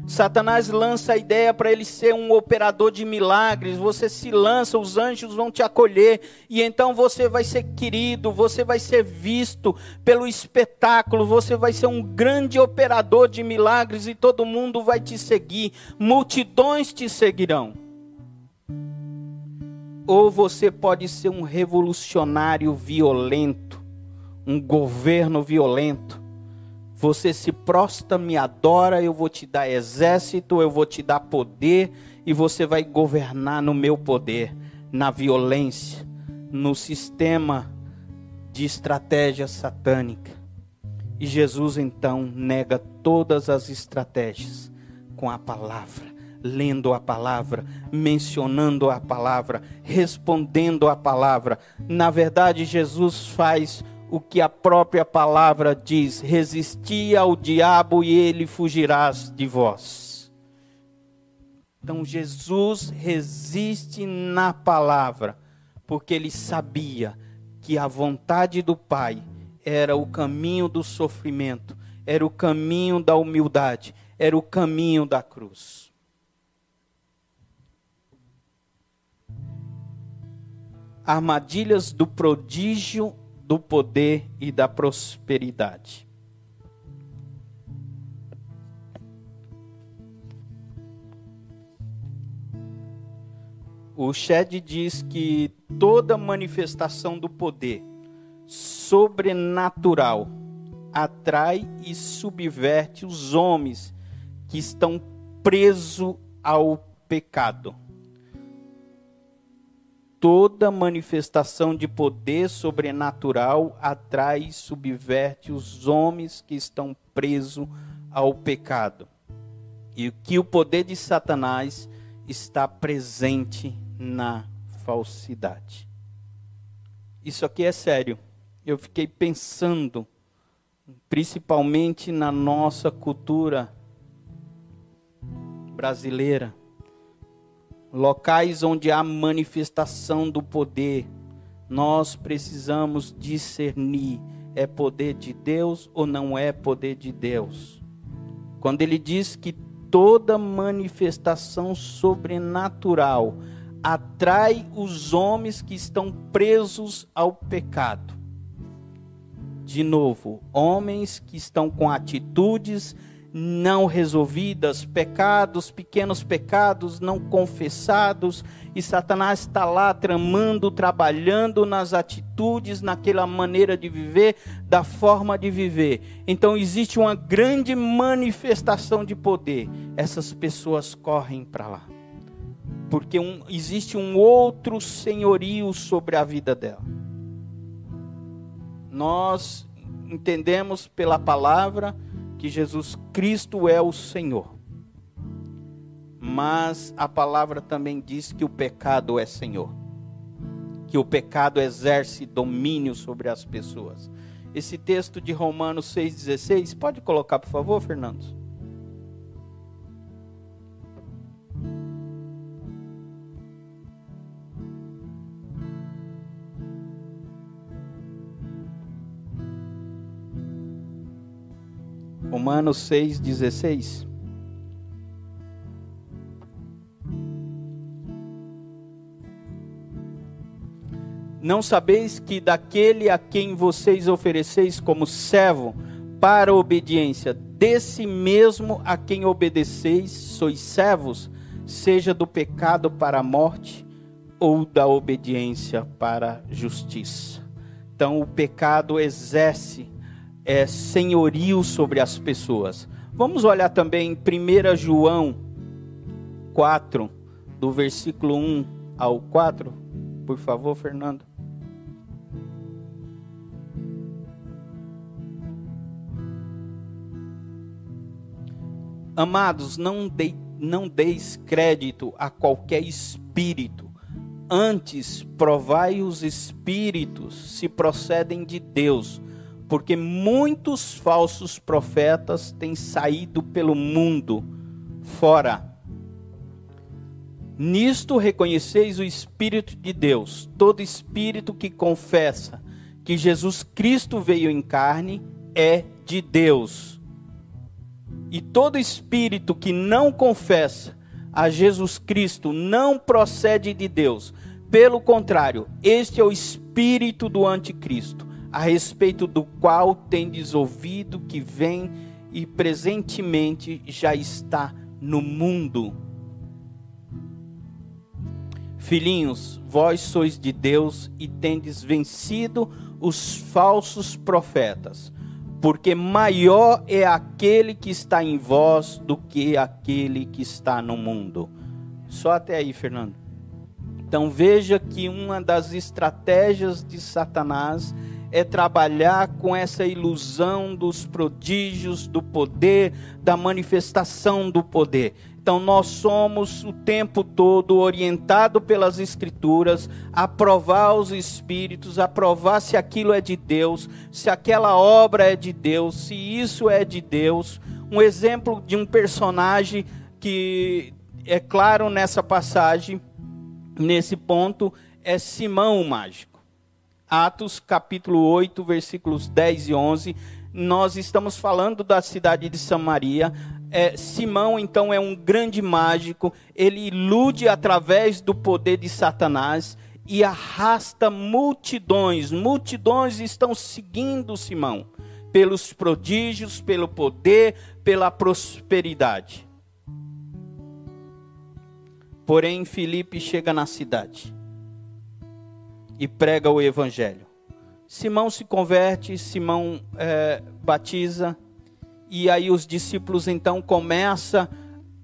Satanás lança a ideia para ele ser um operador de milagres. Você se lança, os anjos vão te acolher, e então você vai ser querido, você vai ser visto pelo espetáculo, você vai ser um grande operador de milagres e todo mundo vai te seguir, multidões te seguirão. Ou você pode ser um revolucionário violento, um governo violento você se prostra, me adora, eu vou te dar exército, eu vou te dar poder e você vai governar no meu poder, na violência, no sistema de estratégia satânica. E Jesus então nega todas as estratégias com a palavra, lendo a palavra, mencionando a palavra, respondendo a palavra. Na verdade, Jesus faz o que a própria palavra diz: resisti ao diabo e ele fugirá de vós. Então Jesus resiste na palavra, porque ele sabia que a vontade do Pai era o caminho do sofrimento, era o caminho da humildade, era o caminho da cruz. Armadilhas do prodígio do poder e da prosperidade. O Shed diz que toda manifestação do poder sobrenatural atrai e subverte os homens que estão presos ao pecado toda manifestação de poder sobrenatural atrai e subverte os homens que estão presos ao pecado. E que o poder de Satanás está presente na falsidade. Isso aqui é sério. Eu fiquei pensando, principalmente na nossa cultura brasileira, locais onde há manifestação do poder, nós precisamos discernir: é poder de Deus ou não é poder de Deus? Quando ele diz que toda manifestação sobrenatural atrai os homens que estão presos ao pecado. De novo, homens que estão com atitudes não resolvidas, pecados, pequenos pecados não confessados, e Satanás está lá tramando, trabalhando nas atitudes, naquela maneira de viver, da forma de viver. Então existe uma grande manifestação de poder. Essas pessoas correm para lá. Porque um, existe um outro senhorio sobre a vida dela. Nós entendemos pela palavra que Jesus Cristo é o Senhor. Mas a palavra também diz que o pecado é Senhor. Que o pecado exerce domínio sobre as pessoas. esse texto de Romanos 6,16. Pode colocar, por favor, Fernando? Romanos 6,16. Não sabeis que daquele a quem vocês ofereceis como servo para a obediência, desse mesmo a quem obedeceis, sois servos, seja do pecado para a morte ou da obediência para a justiça. Então o pecado exerce é, senhorio sobre as pessoas. Vamos olhar também 1 João 4, do versículo 1 ao 4, por favor, Fernando. Amados, não, de, não deis crédito a qualquer espírito. Antes, provai os espíritos se procedem de Deus, porque muitos falsos profetas têm saído pelo mundo fora. Nisto reconheceis o Espírito de Deus. Todo espírito que confessa que Jesus Cristo veio em carne é de Deus. E todo espírito que não confessa a Jesus Cristo não procede de Deus. Pelo contrário, este é o espírito do anticristo, a respeito do qual tendes ouvido que vem e presentemente já está no mundo. Filhinhos, vós sois de Deus e tendes vencido os falsos profetas porque maior é aquele que está em vós do que aquele que está no mundo. Só até aí, Fernando. Então veja que uma das estratégias de Satanás é trabalhar com essa ilusão dos prodígios, do poder, da manifestação do poder. Então nós somos o tempo todo orientado pelas escrituras a provar os espíritos, a provar se aquilo é de Deus, se aquela obra é de Deus, se isso é de Deus. Um exemplo de um personagem que é claro nessa passagem, nesse ponto, é Simão o mágico. Atos capítulo 8, versículos 10 e 11, nós estamos falando da cidade de Samaria, é, Simão, então, é um grande mágico, ele ilude através do poder de Satanás e arrasta multidões. Multidões estão seguindo Simão, pelos prodígios, pelo poder, pela prosperidade. Porém, Filipe chega na cidade e prega o evangelho. Simão se converte, Simão é, batiza e aí os discípulos então começam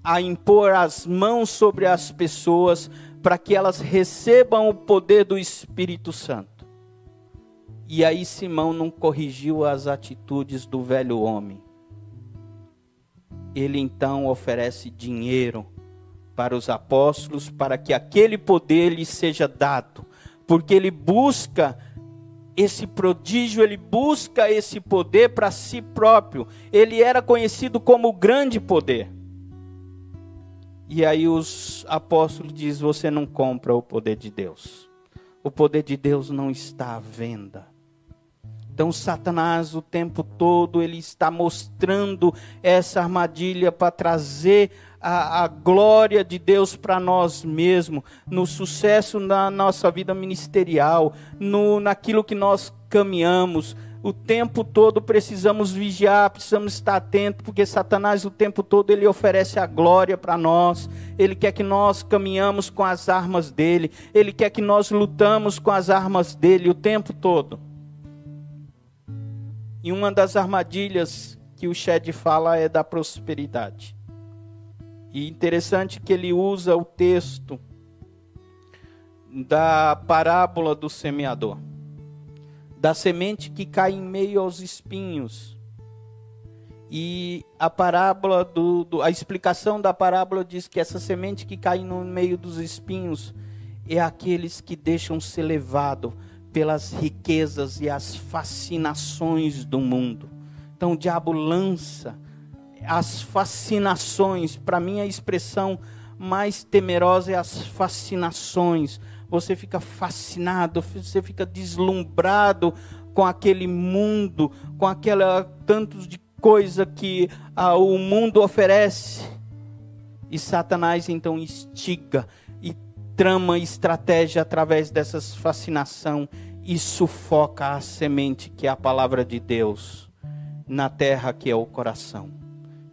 a impor as mãos sobre as pessoas para que elas recebam o poder do Espírito Santo. E aí Simão não corrigiu as atitudes do velho homem. Ele então oferece dinheiro para os apóstolos para que aquele poder lhe seja dado, porque ele busca esse prodígio, ele busca esse poder para si próprio. Ele era conhecido como o grande poder. E aí os apóstolos dizem: Você não compra o poder de Deus. O poder de Deus não está à venda. Então, Satanás, o tempo todo, ele está mostrando essa armadilha para trazer a, a glória de Deus para nós mesmos, no sucesso na nossa vida ministerial, no, naquilo que nós caminhamos. O tempo todo precisamos vigiar, precisamos estar atentos, porque Satanás o tempo todo ele oferece a glória para nós. Ele quer que nós caminhamos com as armas dele, ele quer que nós lutamos com as armas dele o tempo todo. E uma das armadilhas que o Shed fala é da prosperidade. E interessante que ele usa o texto da parábola do semeador, da semente que cai em meio aos espinhos. E a parábola do, do, a explicação da parábola diz que essa semente que cai no meio dos espinhos é aqueles que deixam ser levado pelas riquezas e as fascinações do mundo. Então o diabo lança as fascinações, para mim a expressão mais temerosa é as fascinações. Você fica fascinado, você fica deslumbrado com aquele mundo, com aquela tantos de coisa que ah, o mundo oferece. E Satanás então instiga e trama estratégia através dessas fascinação e sufoca a semente que é a palavra de Deus na terra que é o coração.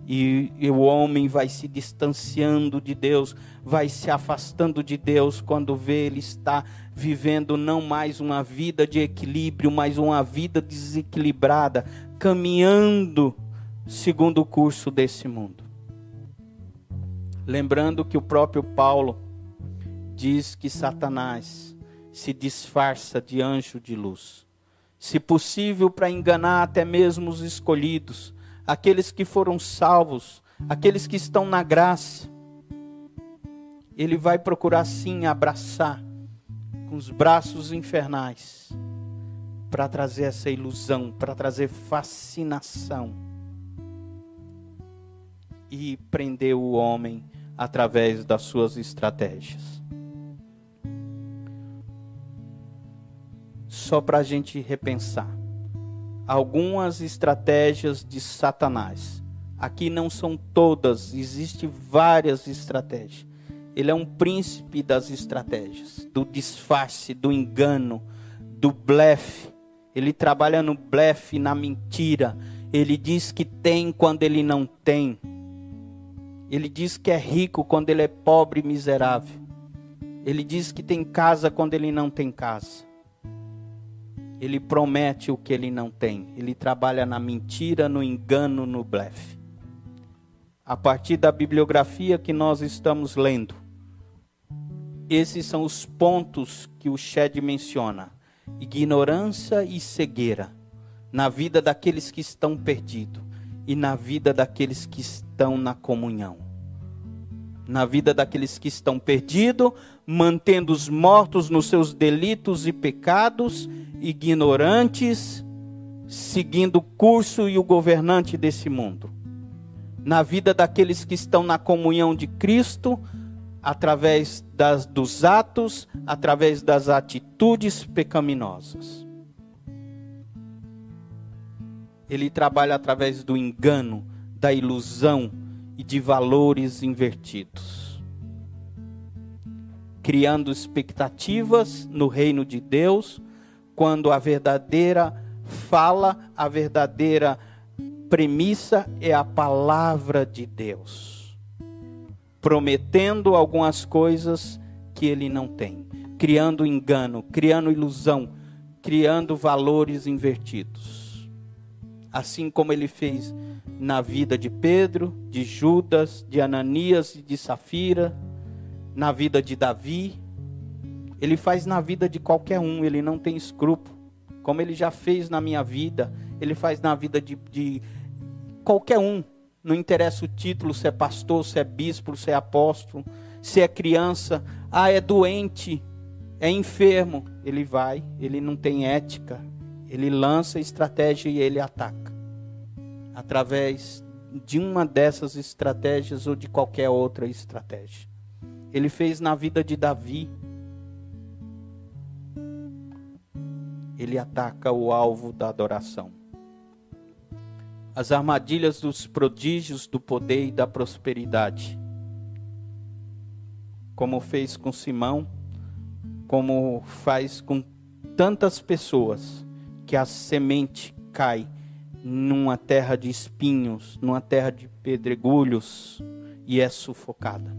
E, e, o homem vai se distanciando de Deus, vai se afastando de Deus quando vê ele está vivendo não mais uma vida de equilíbrio, mas uma vida desequilibrada, caminhando segundo o curso desse mundo. Lembrando que o próprio Paulo diz que Satanás se disfarça de anjo de luz, se possível para enganar até mesmo os escolhidos, aqueles que foram salvos, aqueles que estão na graça. Ele vai procurar sim abraçar com os braços infernais para trazer essa ilusão, para trazer fascinação e prender o homem através das suas estratégias. Só para a gente repensar. Algumas estratégias de Satanás. Aqui não são todas, existem várias estratégias. Ele é um príncipe das estratégias, do disfarce, do engano, do blefe. Ele trabalha no blefe, na mentira. Ele diz que tem quando ele não tem. Ele diz que é rico quando ele é pobre e miserável. Ele diz que tem casa quando ele não tem casa. Ele promete o que ele não tem. Ele trabalha na mentira, no engano, no blefe. A partir da bibliografia que nós estamos lendo, esses são os pontos que o Shed menciona: ignorância e cegueira na vida daqueles que estão perdidos e na vida daqueles que estão na comunhão. Na vida daqueles que estão perdidos, mantendo os mortos nos seus delitos e pecados, ignorantes, seguindo o curso e o governante desse mundo. Na vida daqueles que estão na comunhão de Cristo, através das, dos atos, através das atitudes pecaminosas. Ele trabalha através do engano, da ilusão e de valores invertidos. Criando expectativas no reino de Deus, quando a verdadeira fala, a verdadeira premissa é a palavra de Deus. Prometendo algumas coisas que ele não tem, criando engano, criando ilusão, criando valores invertidos assim como ele fez na vida de Pedro, de Judas, de Ananias e de Safira, na vida de Davi. Ele faz na vida de qualquer um, ele não tem escrúpulo. Como ele já fez na minha vida, ele faz na vida de, de qualquer um. Não interessa o título, se é pastor, se é bispo, se é apóstolo, se é criança. Ah, é doente, é enfermo. Ele vai, ele não tem ética, ele lança estratégia e ele ataca. Através de uma dessas estratégias ou de qualquer outra estratégia. Ele fez na vida de Davi. Ele ataca o alvo da adoração. As armadilhas dos prodígios do poder e da prosperidade. Como fez com Simão, como faz com tantas pessoas que a semente cai numa terra de espinhos, numa terra de pedregulhos e é sufocada.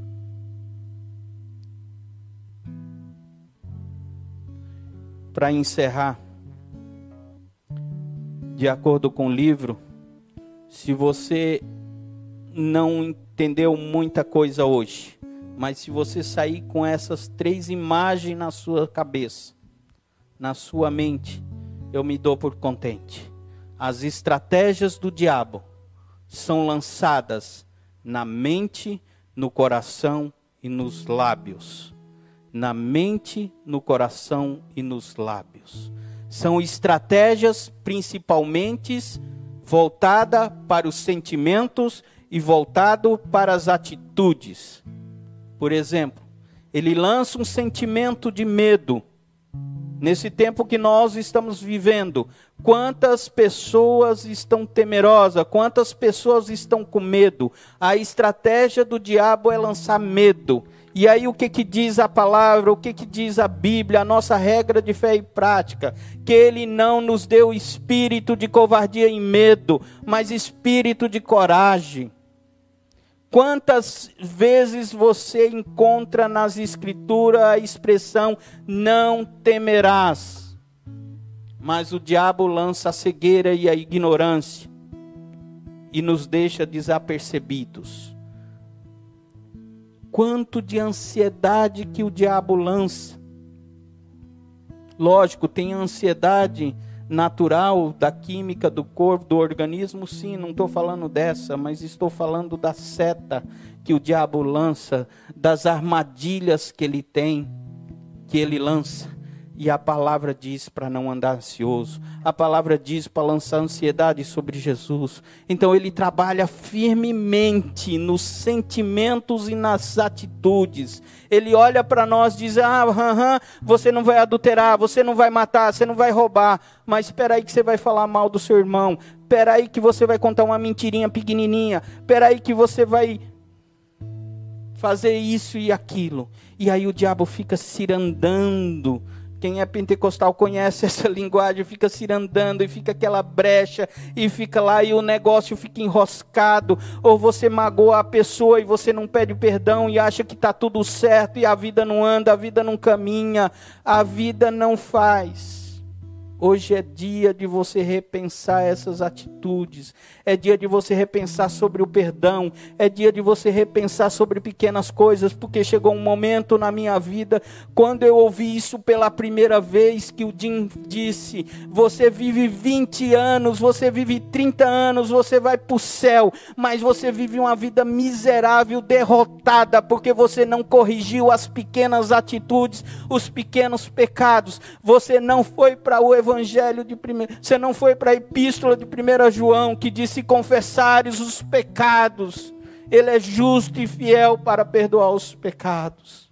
Para encerrar, de acordo com o livro, se você não entendeu muita coisa hoje, mas se você sair com essas três imagens na sua cabeça, na sua mente, eu me dou por contente. As estratégias do diabo são lançadas na mente, no coração e nos lábios. na mente, no coração e nos lábios. São estratégias principalmente voltada para os sentimentos e voltado para as atitudes. Por exemplo, ele lança um sentimento de medo. Nesse tempo que nós estamos vivendo, quantas pessoas estão temerosas, quantas pessoas estão com medo? A estratégia do diabo é lançar medo. E aí o que, que diz a palavra, o que, que diz a Bíblia, a nossa regra de fé e prática? Que Ele não nos deu espírito de covardia e medo, mas espírito de coragem. Quantas vezes você encontra nas Escrituras a expressão não temerás? Mas o diabo lança a cegueira e a ignorância e nos deixa desapercebidos quanto de ansiedade que o diabo lança. Lógico, tem ansiedade natural da química do corpo, do organismo, sim, não estou falando dessa, mas estou falando da seta que o diabo lança, das armadilhas que ele tem, que ele lança. E a palavra diz para não andar ansioso. A palavra diz para lançar ansiedade sobre Jesus. Então ele trabalha firmemente nos sentimentos e nas atitudes. Ele olha para nós e diz: Ah, uh, uh, você não vai adulterar, você não vai matar, você não vai roubar. Mas espera aí que você vai falar mal do seu irmão. Espera aí que você vai contar uma mentirinha pequenininha. Espera aí que você vai fazer isso e aquilo. E aí o diabo fica cirandando quem é pentecostal conhece essa linguagem, fica se andando e fica aquela brecha e fica lá e o negócio fica enroscado, ou você magoa a pessoa e você não pede perdão e acha que está tudo certo e a vida não anda, a vida não caminha, a vida não faz. Hoje é dia de você repensar essas atitudes, é dia de você repensar sobre o perdão, é dia de você repensar sobre pequenas coisas, porque chegou um momento na minha vida, quando eu ouvi isso pela primeira vez, que o Jim disse: Você vive 20 anos, você vive 30 anos, você vai para o céu, mas você vive uma vida miserável, derrotada, porque você não corrigiu as pequenas atitudes, os pequenos pecados, você não foi para o evangelho de primeiro, você não foi para a epístola de 1 João que diz: se confessares os pecados, ele é justo e fiel para perdoar os pecados.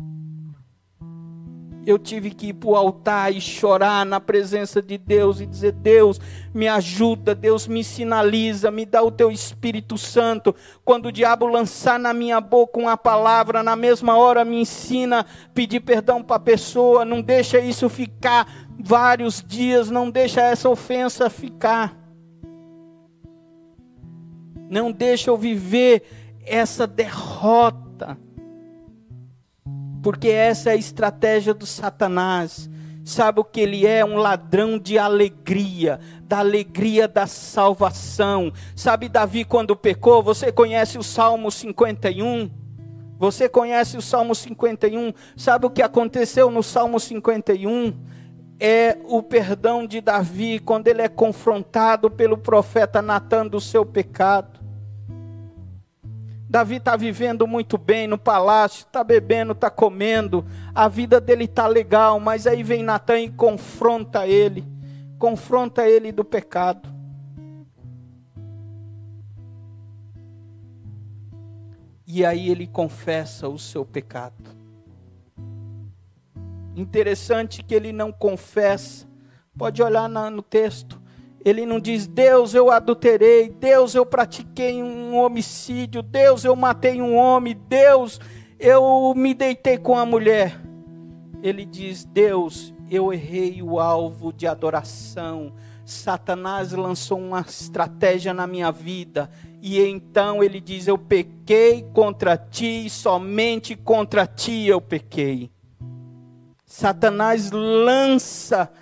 Eu tive que ir para o altar e chorar na presença de Deus e dizer: Deus, me ajuda, Deus me sinaliza, me dá o teu Espírito Santo. Quando o diabo lançar na minha boca uma palavra, na mesma hora me ensina a pedir perdão para a pessoa, não deixa isso ficar vários dias, não deixa essa ofensa ficar. Não deixa eu viver essa derrota. Porque essa é a estratégia do Satanás. Sabe o que ele é? Um ladrão de alegria, da alegria da salvação. Sabe Davi quando pecou? Você conhece o Salmo 51? Você conhece o Salmo 51? Sabe o que aconteceu no Salmo 51? É o perdão de Davi quando ele é confrontado pelo profeta Natan do seu pecado. Davi está vivendo muito bem no palácio, está bebendo, está comendo, a vida dele está legal, mas aí vem Natan e confronta ele, confronta ele do pecado. E aí ele confessa o seu pecado. Interessante que ele não confessa. Pode olhar no texto. Ele não diz, Deus, eu adulterei, Deus, eu pratiquei um homicídio, Deus, eu matei um homem, Deus, eu me deitei com a mulher. Ele diz, Deus, eu errei o alvo de adoração. Satanás lançou uma estratégia na minha vida. E então ele diz: Eu pequei contra ti, somente contra ti eu pequei. Satanás lança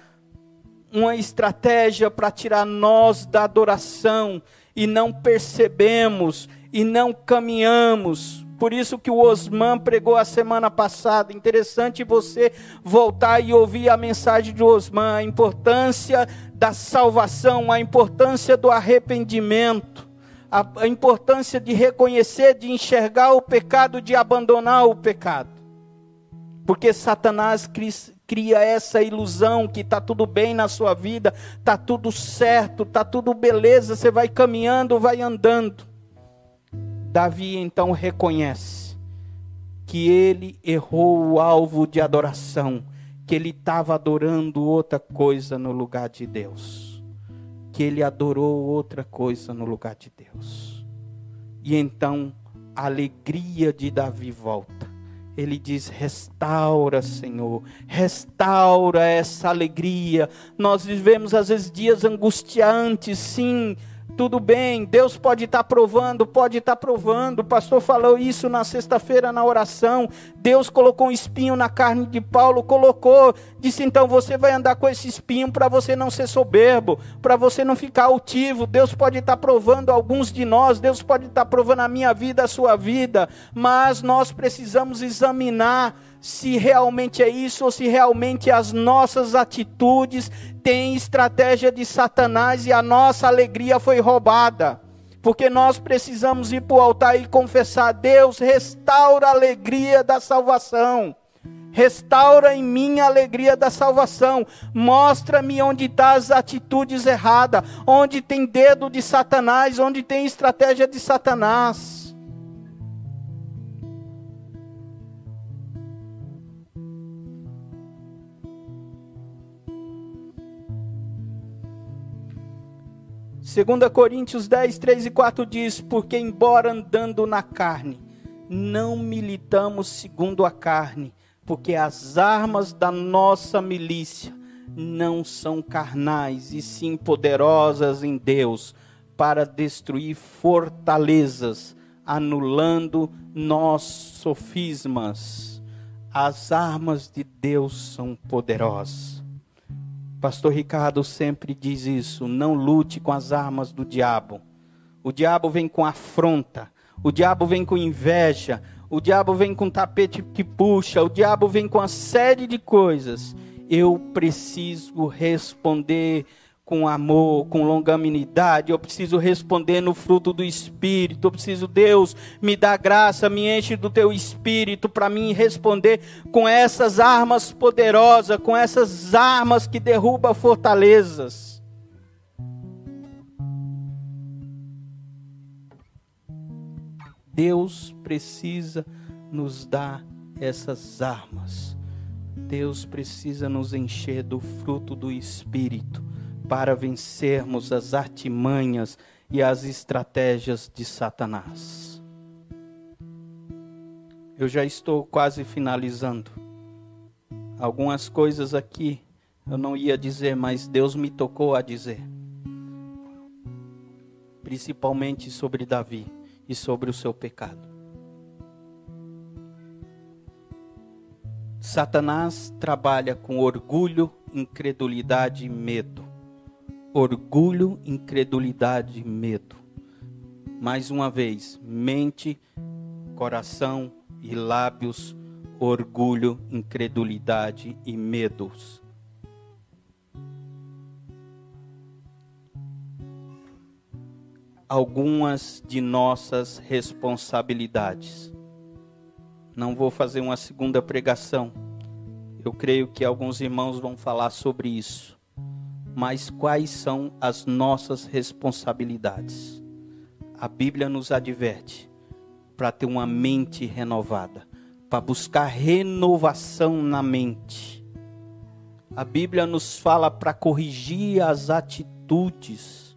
uma estratégia para tirar nós da adoração e não percebemos e não caminhamos. Por isso que o Osman pregou a semana passada. Interessante você voltar e ouvir a mensagem de Osman, a importância da salvação, a importância do arrependimento, a, a importância de reconhecer, de enxergar o pecado, de abandonar o pecado. Porque Satanás cria essa ilusão que está tudo bem na sua vida, está tudo certo, está tudo beleza, você vai caminhando, vai andando. Davi então reconhece que ele errou o alvo de adoração, que ele estava adorando outra coisa no lugar de Deus, que ele adorou outra coisa no lugar de Deus. E então a alegria de Davi volta ele diz: restaura, Senhor, restaura essa alegria. Nós vivemos às vezes dias angustiantes, sim, tudo bem, Deus pode estar provando, pode estar provando. O pastor falou isso na sexta-feira na oração. Deus colocou um espinho na carne de Paulo, colocou, disse então você vai andar com esse espinho para você não ser soberbo, para você não ficar altivo. Deus pode estar provando alguns de nós, Deus pode estar provando a minha vida, a sua vida, mas nós precisamos examinar se realmente é isso ou se realmente as nossas atitudes têm estratégia de Satanás e a nossa alegria foi roubada. Porque nós precisamos ir para o altar e confessar: Deus, restaura a alegria da salvação. Restaura em mim a alegria da salvação. Mostra-me onde estão tá as atitudes erradas, onde tem dedo de Satanás, onde tem estratégia de Satanás. Segunda Coríntios 10, 3 e 4 diz: Porque embora andando na carne, não militamos segundo a carne, porque as armas da nossa milícia não são carnais, e sim poderosas em Deus, para destruir fortalezas, anulando nossos sofismas. As armas de Deus são poderosas. Pastor Ricardo sempre diz isso: não lute com as armas do diabo. O diabo vem com afronta, o diabo vem com inveja, o diabo vem com tapete que puxa, o diabo vem com uma série de coisas. Eu preciso responder com amor, com longanimidade, eu preciso responder no fruto do Espírito, eu preciso, Deus, me dá graça, me enche do teu Espírito para mim responder com essas armas poderosas, com essas armas que derrubam fortalezas. Deus precisa nos dar essas armas. Deus precisa nos encher do fruto do Espírito para vencermos as artimanhas e as estratégias de Satanás. Eu já estou quase finalizando. Algumas coisas aqui eu não ia dizer, mas Deus me tocou a dizer. Principalmente sobre Davi e sobre o seu pecado. Satanás trabalha com orgulho, incredulidade e medo orgulho, incredulidade, medo. Mais uma vez, mente, coração e lábios, orgulho, incredulidade e medos. Algumas de nossas responsabilidades. Não vou fazer uma segunda pregação. Eu creio que alguns irmãos vão falar sobre isso mas quais são as nossas responsabilidades? A Bíblia nos adverte para ter uma mente renovada, para buscar renovação na mente. A Bíblia nos fala para corrigir as atitudes.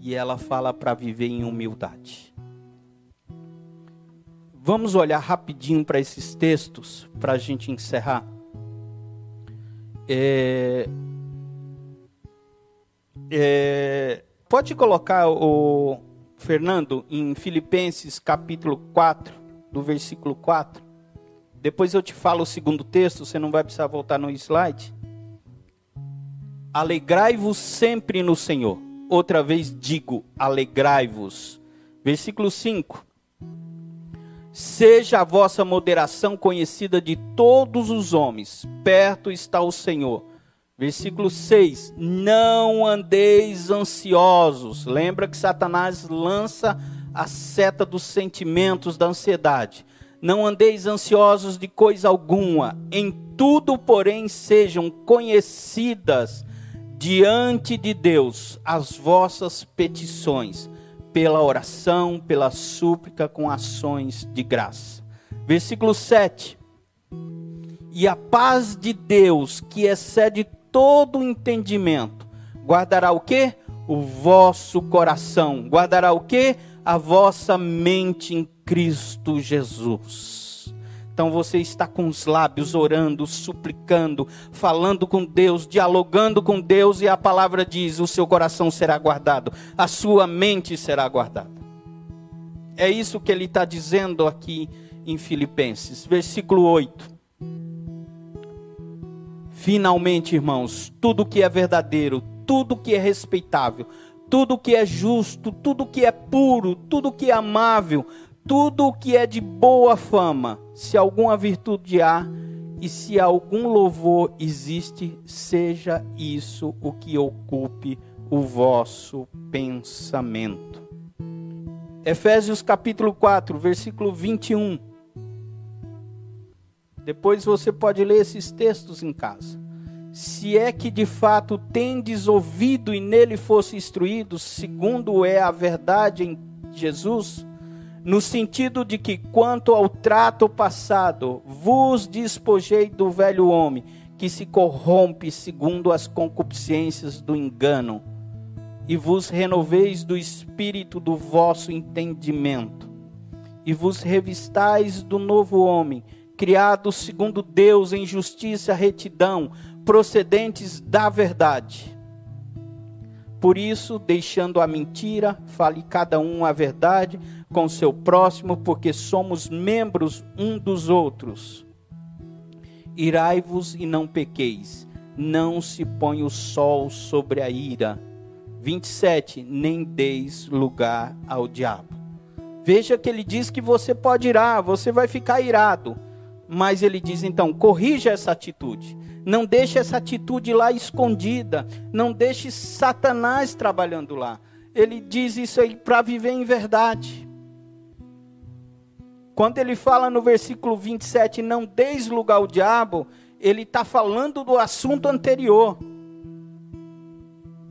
E ela fala para viver em humildade. Vamos olhar rapidinho para esses textos para a gente encerrar. É, é, pode colocar o Fernando em Filipenses capítulo 4, do versículo 4. Depois eu te falo o segundo texto, você não vai precisar voltar no slide. Alegrai-vos sempre no Senhor. Outra vez digo, alegrai-vos. Versículo 5. Seja a vossa moderação conhecida de todos os homens, perto está o Senhor. Versículo 6: Não andeis ansiosos. Lembra que Satanás lança a seta dos sentimentos da ansiedade. Não andeis ansiosos de coisa alguma, em tudo, porém, sejam conhecidas diante de Deus as vossas petições, pela oração, pela súplica, com ações de graça. Versículo 7. E a paz de Deus, que excede todo entendimento, guardará o que? O vosso coração. Guardará o que? A vossa mente em Cristo Jesus. Então você está com os lábios orando, suplicando, falando com Deus, dialogando com Deus, e a palavra diz: o seu coração será guardado, a sua mente será guardada. É isso que ele está dizendo aqui em Filipenses, versículo 8. Finalmente, irmãos, tudo que é verdadeiro, tudo que é respeitável, tudo que é justo, tudo que é puro, tudo que é amável, tudo que é de boa fama, se alguma virtude há e se algum louvor existe, seja isso o que ocupe o vosso pensamento. Efésios capítulo 4, versículo 21. Depois você pode ler esses textos em casa. Se é que de fato tendes ouvido e nele fosse instruído, segundo é a verdade em Jesus, no sentido de que, quanto ao trato passado, vos despojei do velho homem, que se corrompe segundo as concupiscências do engano, e vos renoveis do espírito do vosso entendimento, e vos revistais do novo homem criados segundo Deus em justiça e retidão, procedentes da verdade. Por isso, deixando a mentira, fale cada um a verdade com seu próximo, porque somos membros um dos outros. Irai-vos e não pequeis, não se põe o sol sobre a ira. 27. Nem deis lugar ao diabo. Veja que ele diz que você pode irar, você vai ficar irado mas ele diz então: corrija essa atitude. Não deixe essa atitude lá escondida. Não deixe Satanás trabalhando lá. Ele diz isso aí para viver em verdade. Quando ele fala no versículo 27, não deis lugar ao diabo, ele está falando do assunto anterior.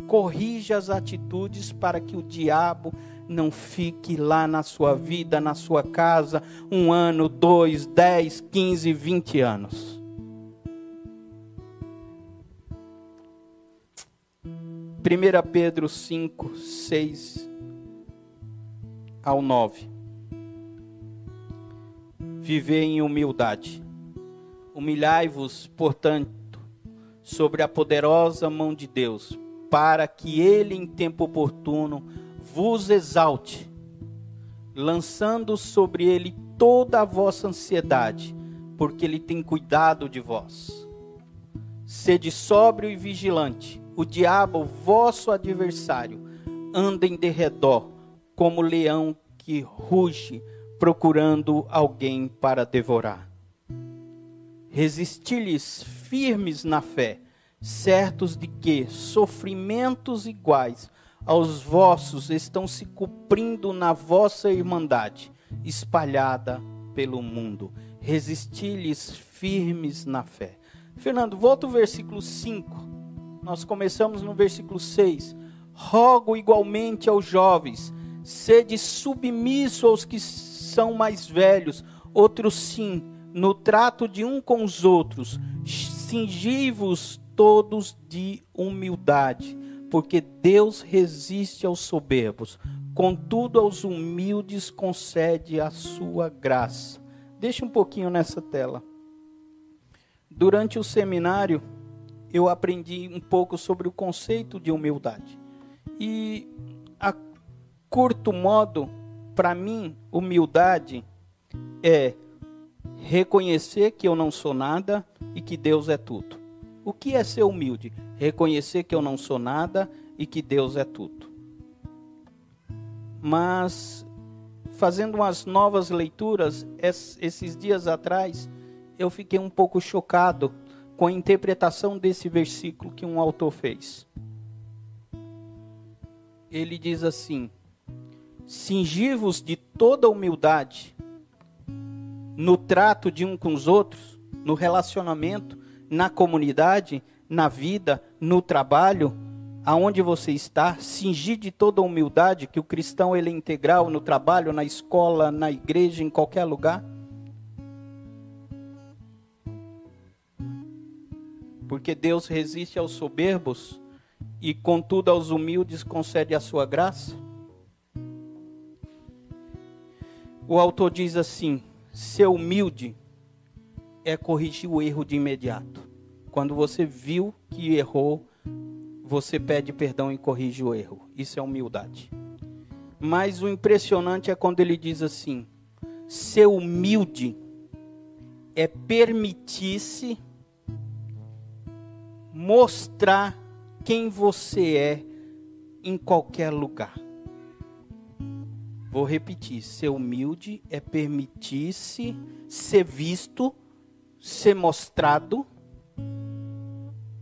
Corrija as atitudes para que o diabo não fique lá na sua vida, na sua casa, um ano, dois, dez, quinze, vinte anos. Primeira Pedro 5, 6 ao 9. Viver em humildade. Humilhai-vos, portanto, sobre a poderosa mão de Deus, para que ele em tempo oportuno vos exalte, lançando sobre ele toda a vossa ansiedade, porque ele tem cuidado de vós. Sede sóbrio e vigilante. O diabo, vosso adversário, anda em derredor, como leão que ruge, procurando alguém para devorar. Resisti-lhes firmes na fé, certos de que sofrimentos iguais aos vossos estão se cumprindo na vossa irmandade, espalhada pelo mundo. Resisti-lhes firmes na fé. Fernando, volta o versículo 5. Nós começamos no versículo 6. Rogo igualmente aos jovens, sede submisso aos que são mais velhos, outros sim, no trato de um com os outros. Cingi-vos todos de humildade porque Deus resiste aos soberbos, contudo aos humildes concede a sua graça. Deixa um pouquinho nessa tela. Durante o seminário, eu aprendi um pouco sobre o conceito de humildade. E a curto modo, para mim, humildade é reconhecer que eu não sou nada e que Deus é tudo. O que é ser humilde? reconhecer que eu não sou nada e que Deus é tudo. Mas, fazendo umas novas leituras, esses dias atrás, eu fiquei um pouco chocado com a interpretação desse versículo que um autor fez. Ele diz assim: Cingivos de toda humildade, no trato de um com os outros, no relacionamento, na comunidade, na vida, no trabalho, aonde você está, cingir de toda humildade que o cristão ele é integral no trabalho, na escola, na igreja, em qualquer lugar. Porque Deus resiste aos soberbos e contudo aos humildes concede a sua graça. O autor diz assim: ser humilde é corrigir o erro de imediato. Quando você viu que errou, você pede perdão e corrige o erro. Isso é humildade. Mas o impressionante é quando ele diz assim: ser humilde é permitir-se mostrar quem você é em qualquer lugar. Vou repetir: ser humilde é permitir-se ser visto, ser mostrado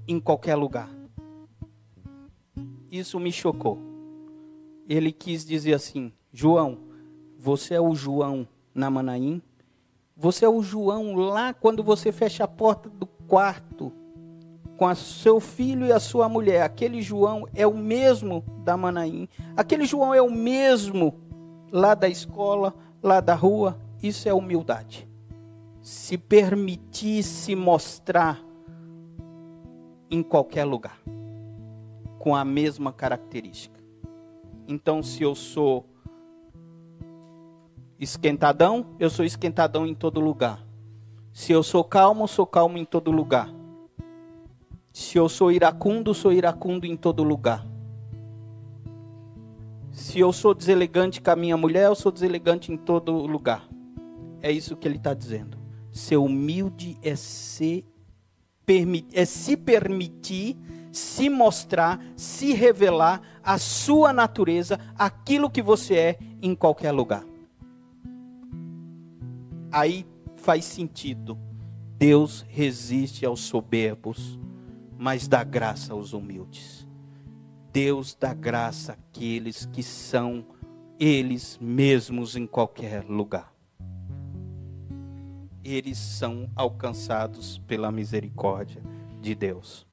em qualquer lugar. Isso me chocou. Ele quis dizer assim: João, você é o João na Manaim. Você é o João lá quando você fecha a porta do quarto com seu filho e a sua mulher. Aquele João é o mesmo da Manaim. Aquele João é o mesmo lá da escola, lá da rua. Isso é humildade. Se permitir se mostrar em qualquer lugar com a mesma característica. Então, se eu sou esquentadão, eu sou esquentadão em todo lugar. Se eu sou calmo, sou calmo em todo lugar. Se eu sou iracundo, sou iracundo em todo lugar. Se eu sou deselegante com a minha mulher, eu sou deselegante em todo lugar. É isso que ele está dizendo. Ser humilde é, é se permitir se mostrar, se revelar a sua natureza, aquilo que você é em qualquer lugar. Aí faz sentido. Deus resiste aos soberbos, mas dá graça aos humildes. Deus dá graça àqueles que são eles mesmos em qualquer lugar. Eles são alcançados pela misericórdia de Deus.